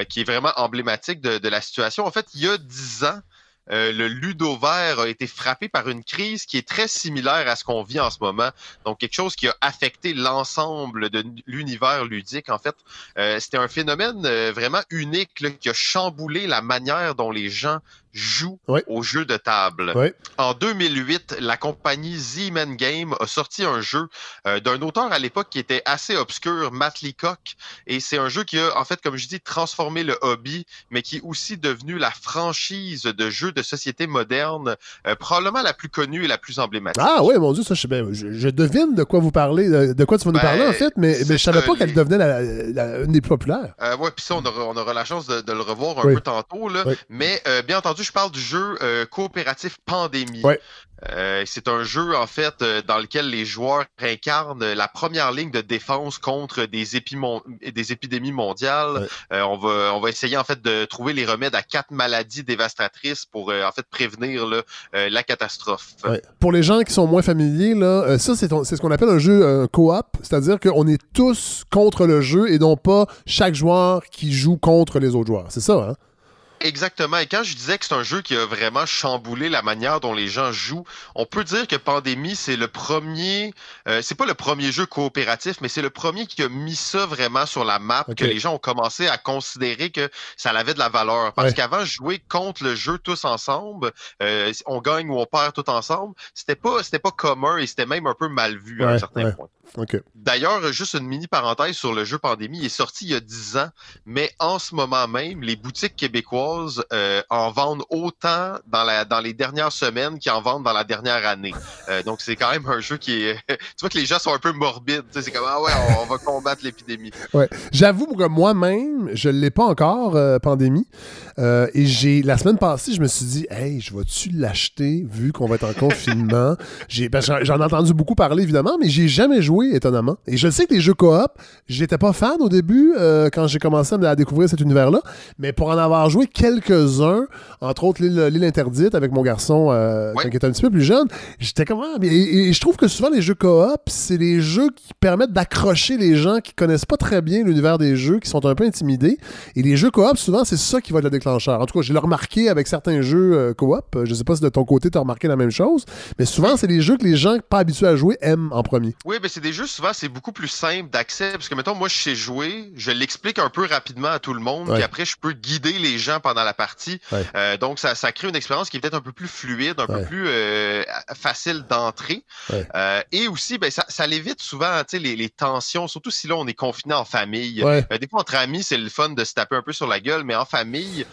[SPEAKER 5] qui est vraiment emblématique de, de, la situation. En fait, il y a dix ans, euh, le Ludo vert a été frappé par une crise qui est très similaire à ce qu'on vit en ce moment. Donc, quelque chose qui a affecté l'ensemble de l'univers ludique. En fait, euh, c'était un phénomène euh, vraiment unique qui a chamboulé la manière dont les gens joue aux jeux de table. En 2008, la compagnie Z-Man Game a sorti un jeu euh, d'un auteur à l'époque qui était assez obscur, Matt Leacock, et c'est un jeu qui a, en fait, comme je dis, transformé le hobby, mais qui est aussi devenu la franchise de jeux de société moderne, euh, probablement la plus connue et la plus emblématique.
[SPEAKER 1] Ah oui, mon Dieu, ça, je, ben, je, devine de quoi vous parlez, de, quoi tu vas nous parler, en ben, fait, mais, mais je savais pas qu'elle devenait la, une des plus populaires.
[SPEAKER 5] Euh, oui, puis ça, on aura, on aura, la chance de, le revoir un peu tantôt, là, mais bien entendu, je parle du jeu euh, coopératif Pandémie. Euh, c'est un jeu, en fait, euh, dans lequel les joueurs incarnent la première ligne de défense contre des, des épidémies mondiales. on, va, on va essayer, en fait, de trouver les remèdes à quatre maladies dévastatrices pour, en fait, prévenir la catastrophe.
[SPEAKER 1] Pour les gens qui sont moins familiers, là, ça, c'est ce qu'on appelle un jeu coop, c'est-à-dire qu'on est tous contre le jeu et non pas chaque joueur qui joue contre les autres joueurs. C'est ça, hein?
[SPEAKER 5] Exactement. Et quand je disais que c'est un jeu qui a vraiment chamboulé la manière dont les gens jouent, on peut dire que Pandémie, c'est le premier, euh, c'est pas le premier jeu coopératif, mais c'est le premier qui a mis ça vraiment sur la map, que les gens ont commencé à considérer que ça avait de la valeur. Parce qu'avant, jouer contre le jeu tous ensemble, euh, on gagne ou on perd tout ensemble, c'était pas, c'était pas commun et c'était même un peu mal vu à un certain point. D'ailleurs, juste une mini parenthèse sur le jeu Pandémie, il est sorti il y a 10 ans, mais en ce moment même, les boutiques québécoises euh, en vendent autant dans, la, dans les dernières semaines qu'ils en vendent dans la dernière année. Euh, donc, c'est quand même un jeu qui est... tu vois que les gens sont un peu morbides. C'est comme, ah ouais, on, va combattre l'épidémie.
[SPEAKER 1] Ouais. J'avoue que moi-même, je ne l'ai pas encore, euh, Pandémie. et j'ai la semaine passée, je me suis dit, hey, je vais-tu l'acheter vu qu'on va être en confinement? J'en ai entendu beaucoup parler, évidemment, mais j'ai jamais joué étonnamment. Et je sais que les jeux coop, j'étais pas fan au début euh, quand j'ai commencé à découvrir cet univers-là, mais pour en avoir joué quelques-uns, entre autres l'île interdite avec mon garçon euh, il était un petit peu plus jeune, j'étais comme ah, et, je trouve que souvent les jeux coop, c'est les jeux qui permettent d'accrocher les gens qui connaissent pas très bien l'univers des jeux, qui sont un peu intimidés. Et les jeux coop, souvent c'est ça qui va être le déclencheur. En tout cas, je l'ai remarqué avec certains jeux euh, coop. Je sais pas si de ton côté tu as remarqué la même chose, mais souvent c'est les jeux que les gens pas habitués à jouer aiment en premier.
[SPEAKER 5] Oui, mais c'est des jeux, souvent, c'est beaucoup plus simple d'accès. Parce que, mettons, moi, je sais jouer, je l'explique un peu rapidement à tout le monde, puis après, je peux guider les gens pendant la partie. Euh, donc, ça, ça crée une expérience qui est peut-être un peu plus fluide, un peu plus euh, facile d'entrer. Euh, et aussi, ben, ça, ça l'évite souvent, tu sais, les, les, tensions, surtout si là, on est confiné en famille. des fois, entre amis, c'est le fun de se taper un peu sur la gueule, mais en famille,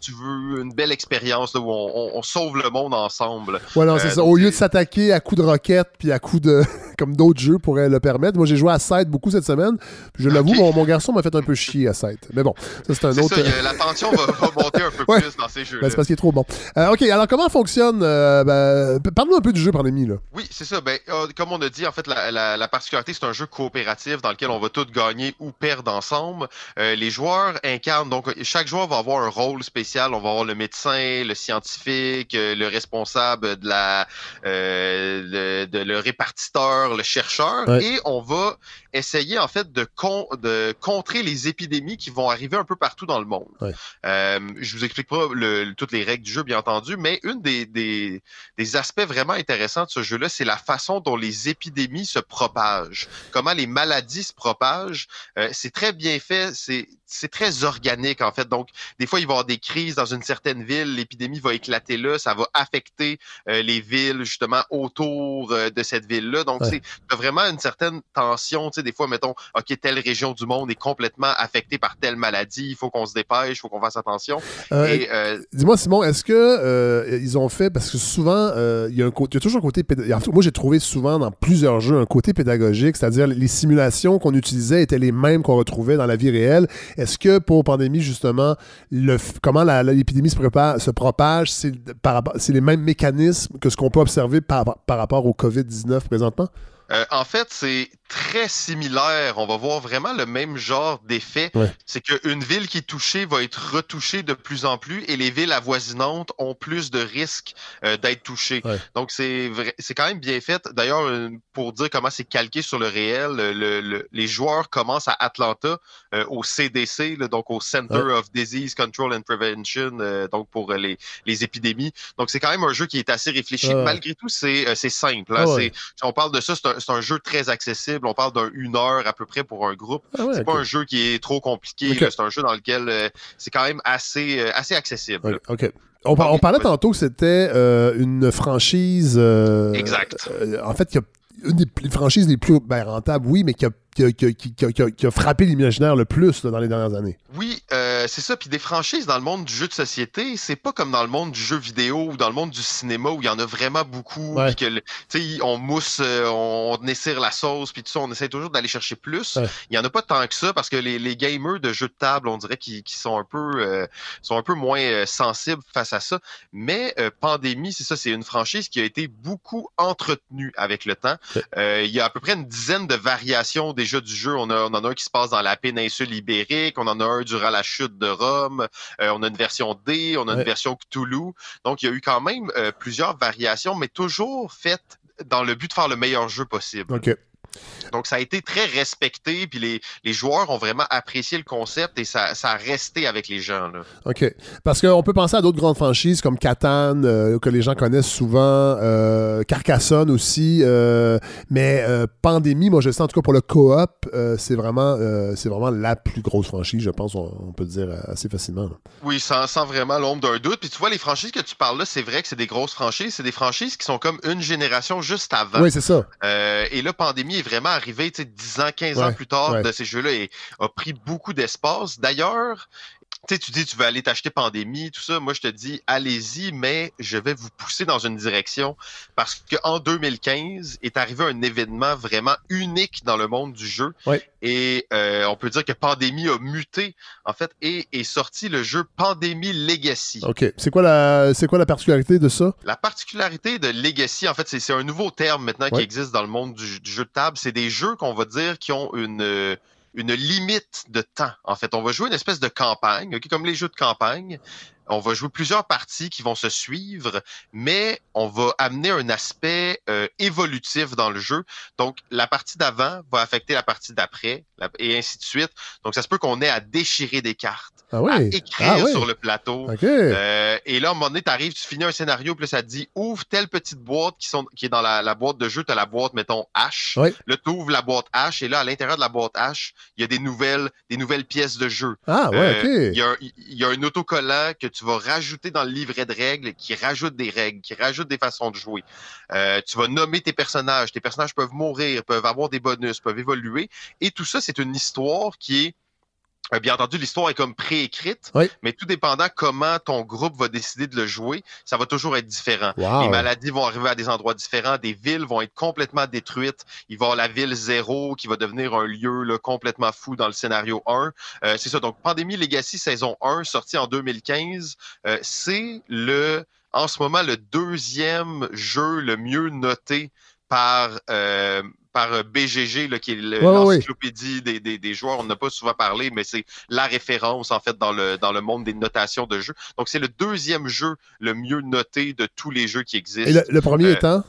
[SPEAKER 5] tu veux une belle expérience où on, sauve le monde ensemble.
[SPEAKER 1] Ouais, c'est ça. Au lieu de s'attaquer à coups de roquettes puis à coups de. Comme d'autres jeux pourraient le permettre. Moi, j'ai joué à 7 beaucoup cette semaine. Je l'avoue, mon, garçon m'a fait un peu chier à 7. Mais bon, ça, c'est un autre. Ça,
[SPEAKER 5] la tension va, monter un peu plus dans ces jeux.
[SPEAKER 1] Ben, c'est parce qu'il est trop bon. Euh, OK, alors comment fonctionne. Euh, ben, Parle-nous un peu du jeu pandémie. Là.
[SPEAKER 5] Oui, c'est ça. Ben, euh, comme on a dit, en fait, la, particularité, c'est un jeu coopératif dans lequel on va tous gagner ou perdre ensemble. les joueurs incarnent, donc, chaque joueur va avoir un rôle spécial. On va avoir le médecin, le scientifique, le responsable de la. Le, de, le répartiteur, le chercheur. Et on va essayer en fait de, de contrer les épidémies qui vont arriver un peu partout dans le monde. Euh, je vous explique pas toutes les règles du jeu, bien entendu, mais une des, des, des aspects vraiment intéressants de ce jeu-là, c'est la façon dont les épidémies se propagent, comment les maladies se propagent. Euh, c'est très bien fait, c'est c'est très organique en fait. Donc, des fois, il va y avoir des crises dans une certaine ville, l'épidémie va éclater là, ça va affecter euh, les villes justement autour euh, de cette ville-là. Donc, c'est vraiment une certaine tension. Sais, des fois, mettons, ok, telle région du monde est complètement affectée par telle maladie, il faut qu'on se dépêche, il faut qu'on fasse attention.
[SPEAKER 1] Euh, dis-moi, Simon, est-ce que ils ont fait parce que souvent, il y a y toujours un côté. Moi, j'ai trouvé souvent dans plusieurs jeux un côté pédagogique, c'est-à-dire les simulations qu'on utilisait étaient les mêmes qu'on retrouvait dans la vie réelle est-ce que pour pandémie, justement, le, comment l'épidémie se, se propage, c'est les mêmes mécanismes que ce qu'on peut observer par, par rapport au COVID-19 présentement?
[SPEAKER 5] Euh, en fait, c'est très similaire. On va voir vraiment le même genre d'effet.
[SPEAKER 1] Ouais.
[SPEAKER 5] C'est qu'une ville qui est touchée va être retouchée de plus en plus et les villes avoisinantes ont plus de risques euh, d'être touchées.
[SPEAKER 1] Ouais.
[SPEAKER 5] Donc, c'est c'est quand même bien fait. D'ailleurs, euh, pour dire comment c'est calqué sur le réel, le- le- le- les joueurs commencent à Atlanta, euh, au CDC, là, donc au Center
[SPEAKER 1] Ouais.
[SPEAKER 5] of Disease Control and Prevention, euh, donc pour euh, les, les épidémies. Donc, c'est quand même un jeu qui est assez réfléchi. Malgré tout, c'est euh, simple. hein. On parle de ça, c'est un, c'est un jeu très accessible. On parle d'un une heure à peu près pour un groupe.
[SPEAKER 1] Ah ouais,
[SPEAKER 5] c'est pas un jeu qui est trop compliqué. C'est un jeu dans lequel euh, c'est quand même assez, euh, assez accessible.
[SPEAKER 1] Ok. On, par- on parlait tantôt que c'était euh, une franchise.
[SPEAKER 5] Exact.
[SPEAKER 1] en fait, qui a une des franchises les plus ben, rentables, oui, mais qui a, qui a- qui a- qui a- qui a- qui a frappé l'imaginaire le plus là, dans les dernières années.
[SPEAKER 5] Oui, euh, c'est ça. Puis des franchises dans le monde du jeu de société, c'est pas comme dans le monde du jeu vidéo ou dans le monde du cinéma où il y en a vraiment beaucoup.
[SPEAKER 1] Ouais.
[SPEAKER 5] Puis que, le- tu sais, on mousse, euh, on, on essire la sauce, puis tout ça, on essaie toujours d'aller chercher plus.
[SPEAKER 1] Ouais.
[SPEAKER 5] Il y en a pas tant que ça parce que les, les gamers de jeux de table, on dirait qu'ils sont un peu, euh, sont un peu moins euh, sensibles face à ça. Mais euh, Pandémie, c'est ça, c'est une franchise qui a été beaucoup entretenue avec le temps.
[SPEAKER 1] Ouais.
[SPEAKER 5] Euh, il y a à peu près une dizaine de variations déjà du jeu. On, a, on en a un qui se passe dans la péninsule ibérique, on en a un durant la chute de Rome, euh, on a une version D, on a
[SPEAKER 1] Ouais.
[SPEAKER 5] une version Cthulhu. Donc, il y a eu quand même euh, plusieurs variations, mais toujours faites dans le but de faire le meilleur jeu possible.
[SPEAKER 1] OK.
[SPEAKER 5] Donc, ça a été très respecté, puis les, les joueurs ont vraiment apprécié le concept et ça, ça a resté avec les gens. Là.
[SPEAKER 1] OK. Parce qu'on peut penser à d'autres grandes franchises comme Catan, euh, que les gens connaissent souvent, euh, Carcassonne aussi, euh, mais euh, Pandémie, moi je sais en tout cas pour le coop, c'est vraiment, c'est vraiment la plus grosse franchise, je pense, on, on peut le dire assez facilement. là.
[SPEAKER 5] Oui, sans, sans vraiment l'ombre d'un doute. Puis tu vois, les franchises que tu parles là, c'est vrai que c'est des grosses franchises. C'est des franchises qui sont comme une génération juste avant.
[SPEAKER 1] Oui, c'est ça.
[SPEAKER 5] Et là, Pandémie est vraiment arrivé, tu sais, 10 ans, 15 ans plus tard
[SPEAKER 1] ouais.
[SPEAKER 5] de ces jeux-là et a pris beaucoup d'espace. D'ailleurs, tu sais, tu dis, tu veux aller t'acheter Pandémie, tout ça. Moi, je te dis, allez-y, mais je vais vous pousser dans une direction parce qu'en 2015 est arrivé un événement vraiment unique dans le monde du jeu.
[SPEAKER 1] Ouais.
[SPEAKER 5] Et euh, on peut dire que Pandémie a muté, en fait, et est sorti le jeu Pandémie Legacy.
[SPEAKER 1] OK. C'est quoi, la, c'est quoi la particularité de ça?
[SPEAKER 5] La particularité de Legacy, en fait, c'est c'est un nouveau terme maintenant qui existe dans le monde du, du jeu de table. C'est des jeux qu'on va dire qui ont une, euh, une limite de temps. En fait, on va jouer une espèce de campagne, comme les jeux de campagne. On va jouer plusieurs parties qui vont se suivre, mais on va amener un aspect euh, évolutif dans le jeu. Donc, la partie d'avant va affecter la partie d'après, et ainsi de suite. Donc, ça se peut qu'on ait à déchirer des cartes,
[SPEAKER 1] Ah oui.
[SPEAKER 5] à écrire
[SPEAKER 1] ah oui.
[SPEAKER 5] sur le plateau.
[SPEAKER 1] OK.
[SPEAKER 5] Euh, et là, à un moment donné, tu arrives, tu finis un scénario, puis là, ça te dit ouvre telle petite boîte qui, sont, qui est dans la, la boîte de jeu. Tu as la boîte, mettons, H.
[SPEAKER 1] Ouais.
[SPEAKER 5] Là, tu ouvres la boîte H, et là, à l'intérieur de la boîte H, il y a des nouvelles, des nouvelles pièces de jeu.
[SPEAKER 1] ah ouais,
[SPEAKER 5] Euh,
[SPEAKER 1] OK.
[SPEAKER 5] Il y, a un- il y a un autocollant que tu vas rajouter dans le livret de règles qui rajoute des règles, qui rajoute des façons de jouer. Euh, tu vas nommer tes personnages. Tes personnages peuvent mourir, peuvent avoir des bonus, peuvent évoluer. Et tout ça, c'est une histoire qui est Bien entendu, l'histoire est comme préécrite,
[SPEAKER 1] Oui.
[SPEAKER 5] mais tout dépendant comment ton groupe va décider de le jouer, ça va toujours être différent.
[SPEAKER 1] Wow.
[SPEAKER 5] Les maladies vont arriver à des endroits différents, des villes vont être complètement détruites. Il va y avoir la ville zéro qui va devenir un lieu là, complètement fou dans le scénario 1. Euh, c'est ça, donc Pandémie Legacy saison 1, sorti en 2015, euh, c'est le, en ce moment, le deuxième jeu le mieux noté par, euh, par BGG, là, qui est
[SPEAKER 1] Ouais,
[SPEAKER 5] l'encyclopédie des, des, des joueurs. On n'a pas souvent parlé, mais c'est la référence, en fait, dans le, dans le monde des notations de jeux. Donc, c'est le deuxième jeu le mieux noté de tous les jeux qui existent.
[SPEAKER 1] Et le, le premier
[SPEAKER 5] Euh,
[SPEAKER 1] étant?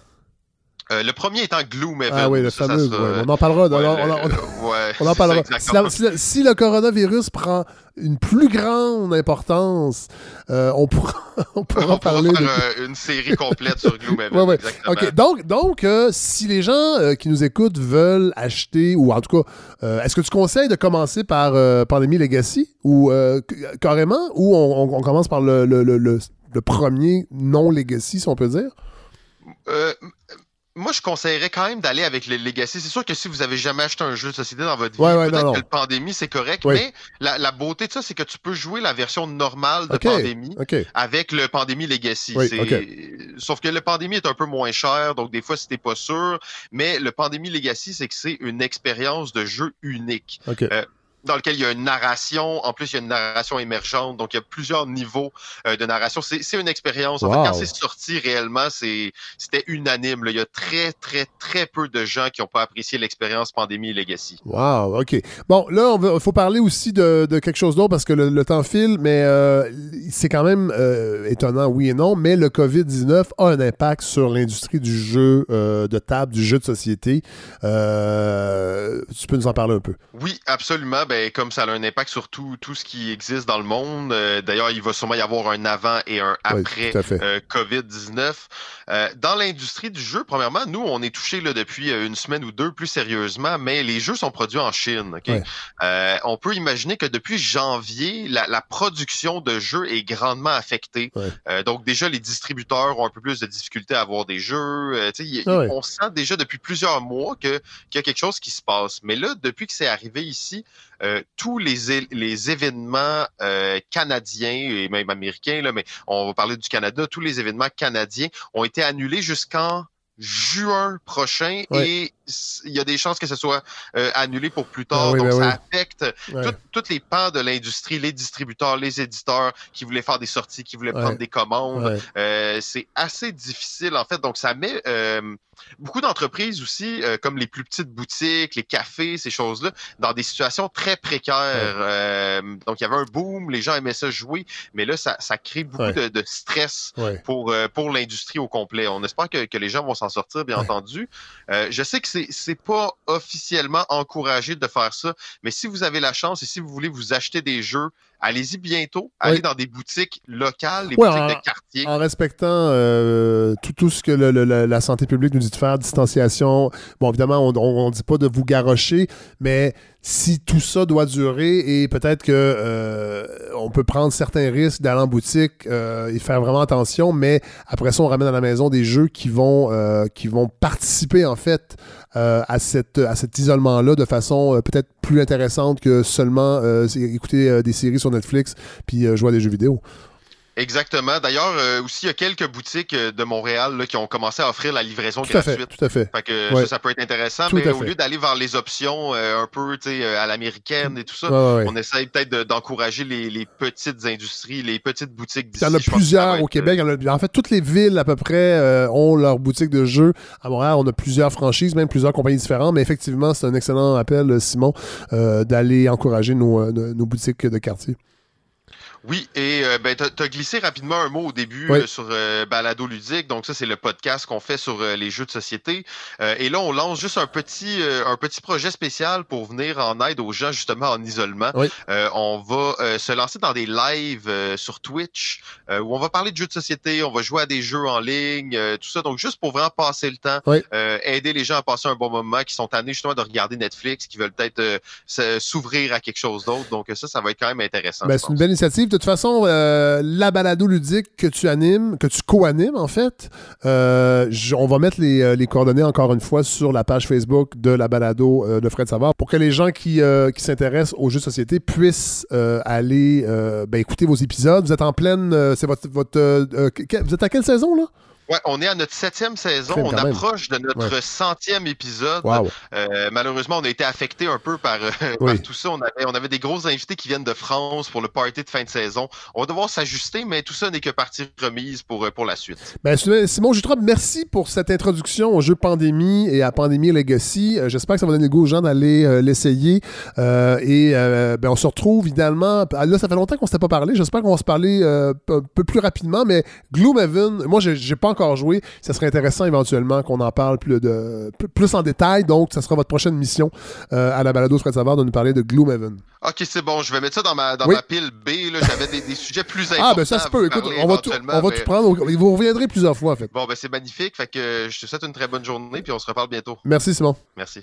[SPEAKER 5] Euh, le premier étant Gloomhaven.
[SPEAKER 1] Ah oui, le
[SPEAKER 5] Ça, ça
[SPEAKER 1] fameux.
[SPEAKER 5] sera-
[SPEAKER 1] ouais, on en parlera.
[SPEAKER 5] ouais,
[SPEAKER 1] on, en-
[SPEAKER 5] le-
[SPEAKER 1] on en-
[SPEAKER 5] ouais,
[SPEAKER 1] on en
[SPEAKER 5] c'est
[SPEAKER 1] parlera. Si, la-
[SPEAKER 5] exactement.
[SPEAKER 1] si le- si le coronavirus prend une plus grande importance, euh, on pourra, on pourra
[SPEAKER 5] On pourra
[SPEAKER 1] parler
[SPEAKER 5] faire
[SPEAKER 1] de...
[SPEAKER 5] euh, une série complète sur Gloomhaven. Exactement.
[SPEAKER 1] OK, donc, donc si les gens qui nous écoutent veulent acheter, ou en tout cas, est-ce que tu conseilles de commencer par Pandémie Legacy, ou carrément, ou on, commence par le, le, le, le- le premier non-Legacy, si on peut dire?
[SPEAKER 5] Moi, je conseillerais quand même d'aller avec les Legacy. C'est sûr que si vous avez jamais acheté un jeu de société dans votre vie,
[SPEAKER 1] Ouais,
[SPEAKER 5] peut-être que
[SPEAKER 1] non.
[SPEAKER 5] le pandémie, c'est correct, mais la, la beauté de ça, c'est que tu peux jouer la version normale de
[SPEAKER 1] OK.
[SPEAKER 5] pandémie avec le Pandémie Legacy. C'est-. Sauf que le Pandémie est un peu moins cher, donc des fois, si t'es pas sûr. Mais le Pandémie Legacy, c'est que c'est une expérience de jeu unique. Euh, dans lequel il y a une narration. En plus, il y a une narration émergente. Donc, il y a plusieurs niveaux euh, de narration. C'est une expérience. En fait, quand c'est sorti réellement, c'était unanime. Là. Il y a très, très, très peu de gens qui n'ont pas apprécié l'expérience Pandémie Legacy.
[SPEAKER 1] Wow, OK. Bon, là, il faut parler aussi de, de quelque chose d'autre parce que le, temps file, mais euh, c'est quand même euh, étonnant, oui et non, mais le COVID-19 a un impact sur l'industrie du jeu de table, du jeu de société. tu peux nous en parler un peu?
[SPEAKER 5] Oui, absolument. Ben, comme ça a un impact sur tout, ce qui existe dans le monde. Euh, d'ailleurs, il va sûrement y avoir un avant et un après euh, COVID-19. Euh, dans l'industrie du jeu, premièrement, nous, on est touchés depuis une semaine ou deux plus sérieusement, mais les jeux sont produits en Chine. on peut imaginer que depuis janvier, la, production de jeux est grandement affectée. donc déjà, les distributeurs ont un peu plus de difficultés à avoir des jeux. Ah on sent déjà depuis plusieurs mois qu'il y a quelque chose qui se passe. Mais là, depuis que c'est arrivé ici, euh, tous les, les événements euh, canadiens et même américains, là, mais on va parler du Canada, tous les événements canadiens ont été annulés jusqu'en juin prochain et il y a des chances que ce soit euh, annulé pour plus tard. Ah donc, ben ça affecte toutes les pans de l'industrie, les distributeurs, les éditeurs qui voulaient faire des sorties, qui voulaient prendre des commandes. Euh, c'est assez difficile, en fait. Donc, ça met euh, beaucoup d'entreprises aussi, comme les plus petites boutiques, les cafés, ces choses-là, dans des situations très précaires. donc, il y avait un boom, les gens aimaient ça jouer, mais là, ça, crée beaucoup de, stress pour, pour l'industrie au complet. On espère que, que les gens vont s'en sortir, bien entendu. je sais que c'est c'est pas officiellement encouragé de faire ça, mais si vous avez la chance et si vous voulez vous acheter des jeux allez-y bientôt. Allez dans des boutiques locales, des boutiques de quartier.
[SPEAKER 1] En respectant euh, tout, tout, ce que la santé publique nous dit de faire, distanciation. Bon, évidemment, on ne dit pas de vous garrocher, mais si tout ça doit durer et peut-être que euh, on peut prendre certains risques d'aller en boutique euh, et faire vraiment attention, mais après ça, on ramène à la maison des jeux qui vont, qui vont participer en fait à, cette, à cet isolement-là de façon peut-être plus intéressante que seulement écouter des séries sur Netflix puis euh, jouer à des jeux vidéo.
[SPEAKER 5] Exactement. D'ailleurs, euh, aussi, il y a quelques boutiques euh, de Montréal là, qui ont commencé à offrir la livraison
[SPEAKER 1] tout
[SPEAKER 5] gratuite.
[SPEAKER 1] À fait, tout à fait.
[SPEAKER 5] fait que, ça, peut être intéressant, mais au lieu d'aller vers les options un peu à l'américaine et tout ça, on essaye peut-être d'encourager les, petites industries, les petites boutiques
[SPEAKER 1] d'ici. Il y en a plusieurs au Québec. En, fait, toutes les villes à peu près ont leur boutique de jeux. À Montréal, on a plusieurs franchises, même plusieurs compagnies différentes, mais effectivement, c'est un excellent appel, Simon, d'aller encourager nos boutiques de quartier.
[SPEAKER 5] Oui, et euh, ben, tu as, glissé rapidement un mot au début euh, sur euh, Balado Ludique. Donc, ça, c'est le podcast qu'on fait sur les jeux de société. et là, on lance juste un petit, un petit projet spécial pour venir en aide aux gens, justement, en isolement. on va se lancer dans des lives sur Twitch où on va parler de jeux de société, on va jouer à des jeux en ligne, tout ça. Donc, juste pour vraiment passer le temps, aider les gens à passer un bon moment, qui sont tannés justement de regarder Netflix, qui veulent peut-être s'ouvrir à quelque chose d'autre. Donc, ça, ça va être quand même intéressant.
[SPEAKER 1] Ben, c'est une belle initiative de toute façon, euh, la balado ludique que tu animes, que tu co-animes en fait, euh, on va mettre euh, les, coordonnées encore une fois sur la page Facebook de la balado de Fred Savard pour que les gens qui, s'intéressent aux jeux de société puissent aller ben, écouter vos épisodes. Vous êtes en pleine. c'est votre, votre vous êtes à quelle saison là?
[SPEAKER 5] Ouais, on est à notre septième saison. on approche de notre centième épisode. Euh, malheureusement, on a été affecté un peu par, euh, tout ça. On avait, on avait des gros invités qui viennent de France pour le party de fin de saison. On va devoir s'ajuster, mais tout ça n'est que partie remise pour, euh, pour la suite.
[SPEAKER 1] Ben, Simon Jutrop, merci pour cette introduction au jeu Pandémie et à Pandémie Legacy. J'espère que ça va donner le goût aux gens d'aller l'essayer. et ben, on se retrouve idéalement. Ah, là, ça fait longtemps qu'on ne s'était pas parlé. J'espère qu'on va se parler un peu plus rapidement. Mais Gloomhaven, moi, j'ai pas encore encore joué, ça serait intéressant éventuellement qu'on en parle plus, de, plus en détail. Donc, ça sera votre prochaine mission euh, à la balado Fred Savard de nous parler de Gloomhaven.
[SPEAKER 5] Ok, c'est bon. Je vais mettre ça dans ma, dans ma pile B. J'avais des, sujets plus importants.
[SPEAKER 1] Ah, ben ça se peut. Écoute, on va, tout, on va tout prendre. Vous reviendrez plusieurs fois, en fait.
[SPEAKER 5] Bon, ben c'est magnifique. Fait que je te souhaite une très bonne journée, puis on se reparle bientôt.
[SPEAKER 1] Merci, Simon.
[SPEAKER 5] Merci.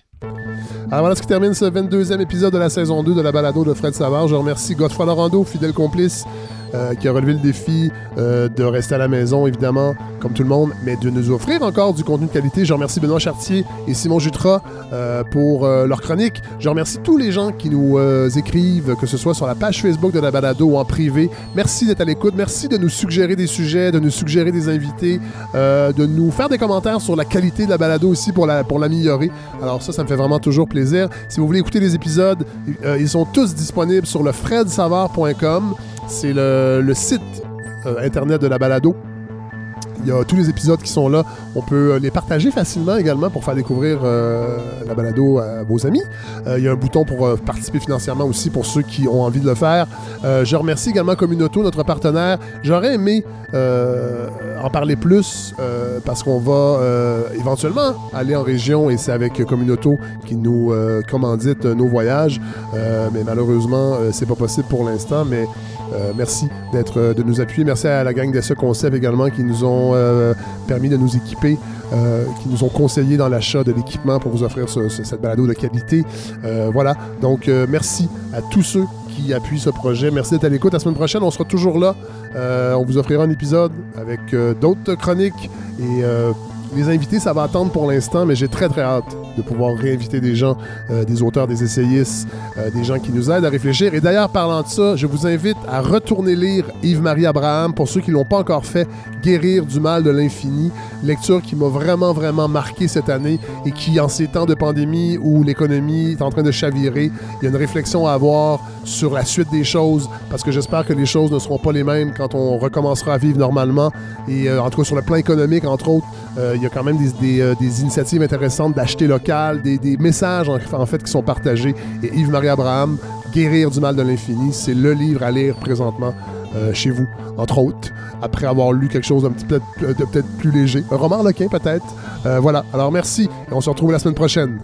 [SPEAKER 1] Alors voilà ce qui termine ce 22e épisode de la saison 2 de la balado de Fred Savard. Je remercie Godefroy Lorando, fidèle complice qui a relevé le défi de rester à la maison, évidemment, comme tout le monde, mais de nous offrir encore du contenu de qualité. Je remercie Benoît Chartier et Simon Jutras pour leur chronique. Je remercie tous les gens qui nous écrivent, que ce soit sur la page Facebook de la balado ou en privé. Merci d'être à l'écoute. Merci de nous suggérer des sujets, de nous suggérer des invités, de nous faire des commentaires sur la qualité de la balado aussi pour l'améliorer. Alors ça, ça me fait vraiment toujours plaisir. Si vous voulez écouter les épisodes, euh, ils sont tous disponibles sur le fredsavard.com. C'est le, site euh, internet de la balado. Il y a tous les épisodes qui sont là. On peut euh, les partager facilement également pour faire découvrir euh, la balado à vos amis. Euh, il y a un bouton pour participer financièrement aussi pour ceux qui ont envie de le faire. je remercie également Communauto, notre partenaire. J'aurais aimé en parler plus parce qu'on va éventuellement aller en région et c'est avec Communauto qui nous commandite nos voyages. mais malheureusement, c'est pas possible pour l'instant. Mais merci d'être, de nous appuyer. Merci à la gang de ce concept également qui nous ont euh, permis de nous équiper, qui nous ont conseillé dans l'achat de l'équipement pour vous offrir cette balado de qualité. voilà. Donc, merci à tous ceux qui appuient ce projet. Merci d'être à l'écoute. La semaine prochaine, on sera toujours là. on vous offrira un épisode avec d'autres chroniques et les invités, ça va attendre pour l'instant, mais j'ai très très hâte de pouvoir réinviter des gens, euh, des auteurs, des essayistes, euh, des gens qui nous aident à réfléchir. Et d'ailleurs, parlant de ça, je vous invite à retourner lire Yves-Marie Abraham, pour ceux qui l'ont pas encore fait, Guérir du mal de l'infini, lecture qui m'a vraiment vraiment marqué cette année et qui, en ces temps de pandémie où l'économie est en train de chavirer, il y a une réflexion à avoir sur la suite des choses, parce que j'espère que les choses ne seront pas les mêmes quand on recommencera à vivre normalement. Et euh, en tout cas, sur le plan économique, entre autres, il y a quand même des, des initiatives intéressantes d'acheter local des, messages en, fait qui sont partagés. Et Yves-Marie Abraham, Guérir du mal de l'infini, c'est le livre à lire présentement euh, chez vous, entre autres, après avoir lu quelque chose d'un petit peu de peut-être plus léger. Un roman Lequin peut-être. Euh, voilà. Alors merci et on se retrouve la semaine prochaine.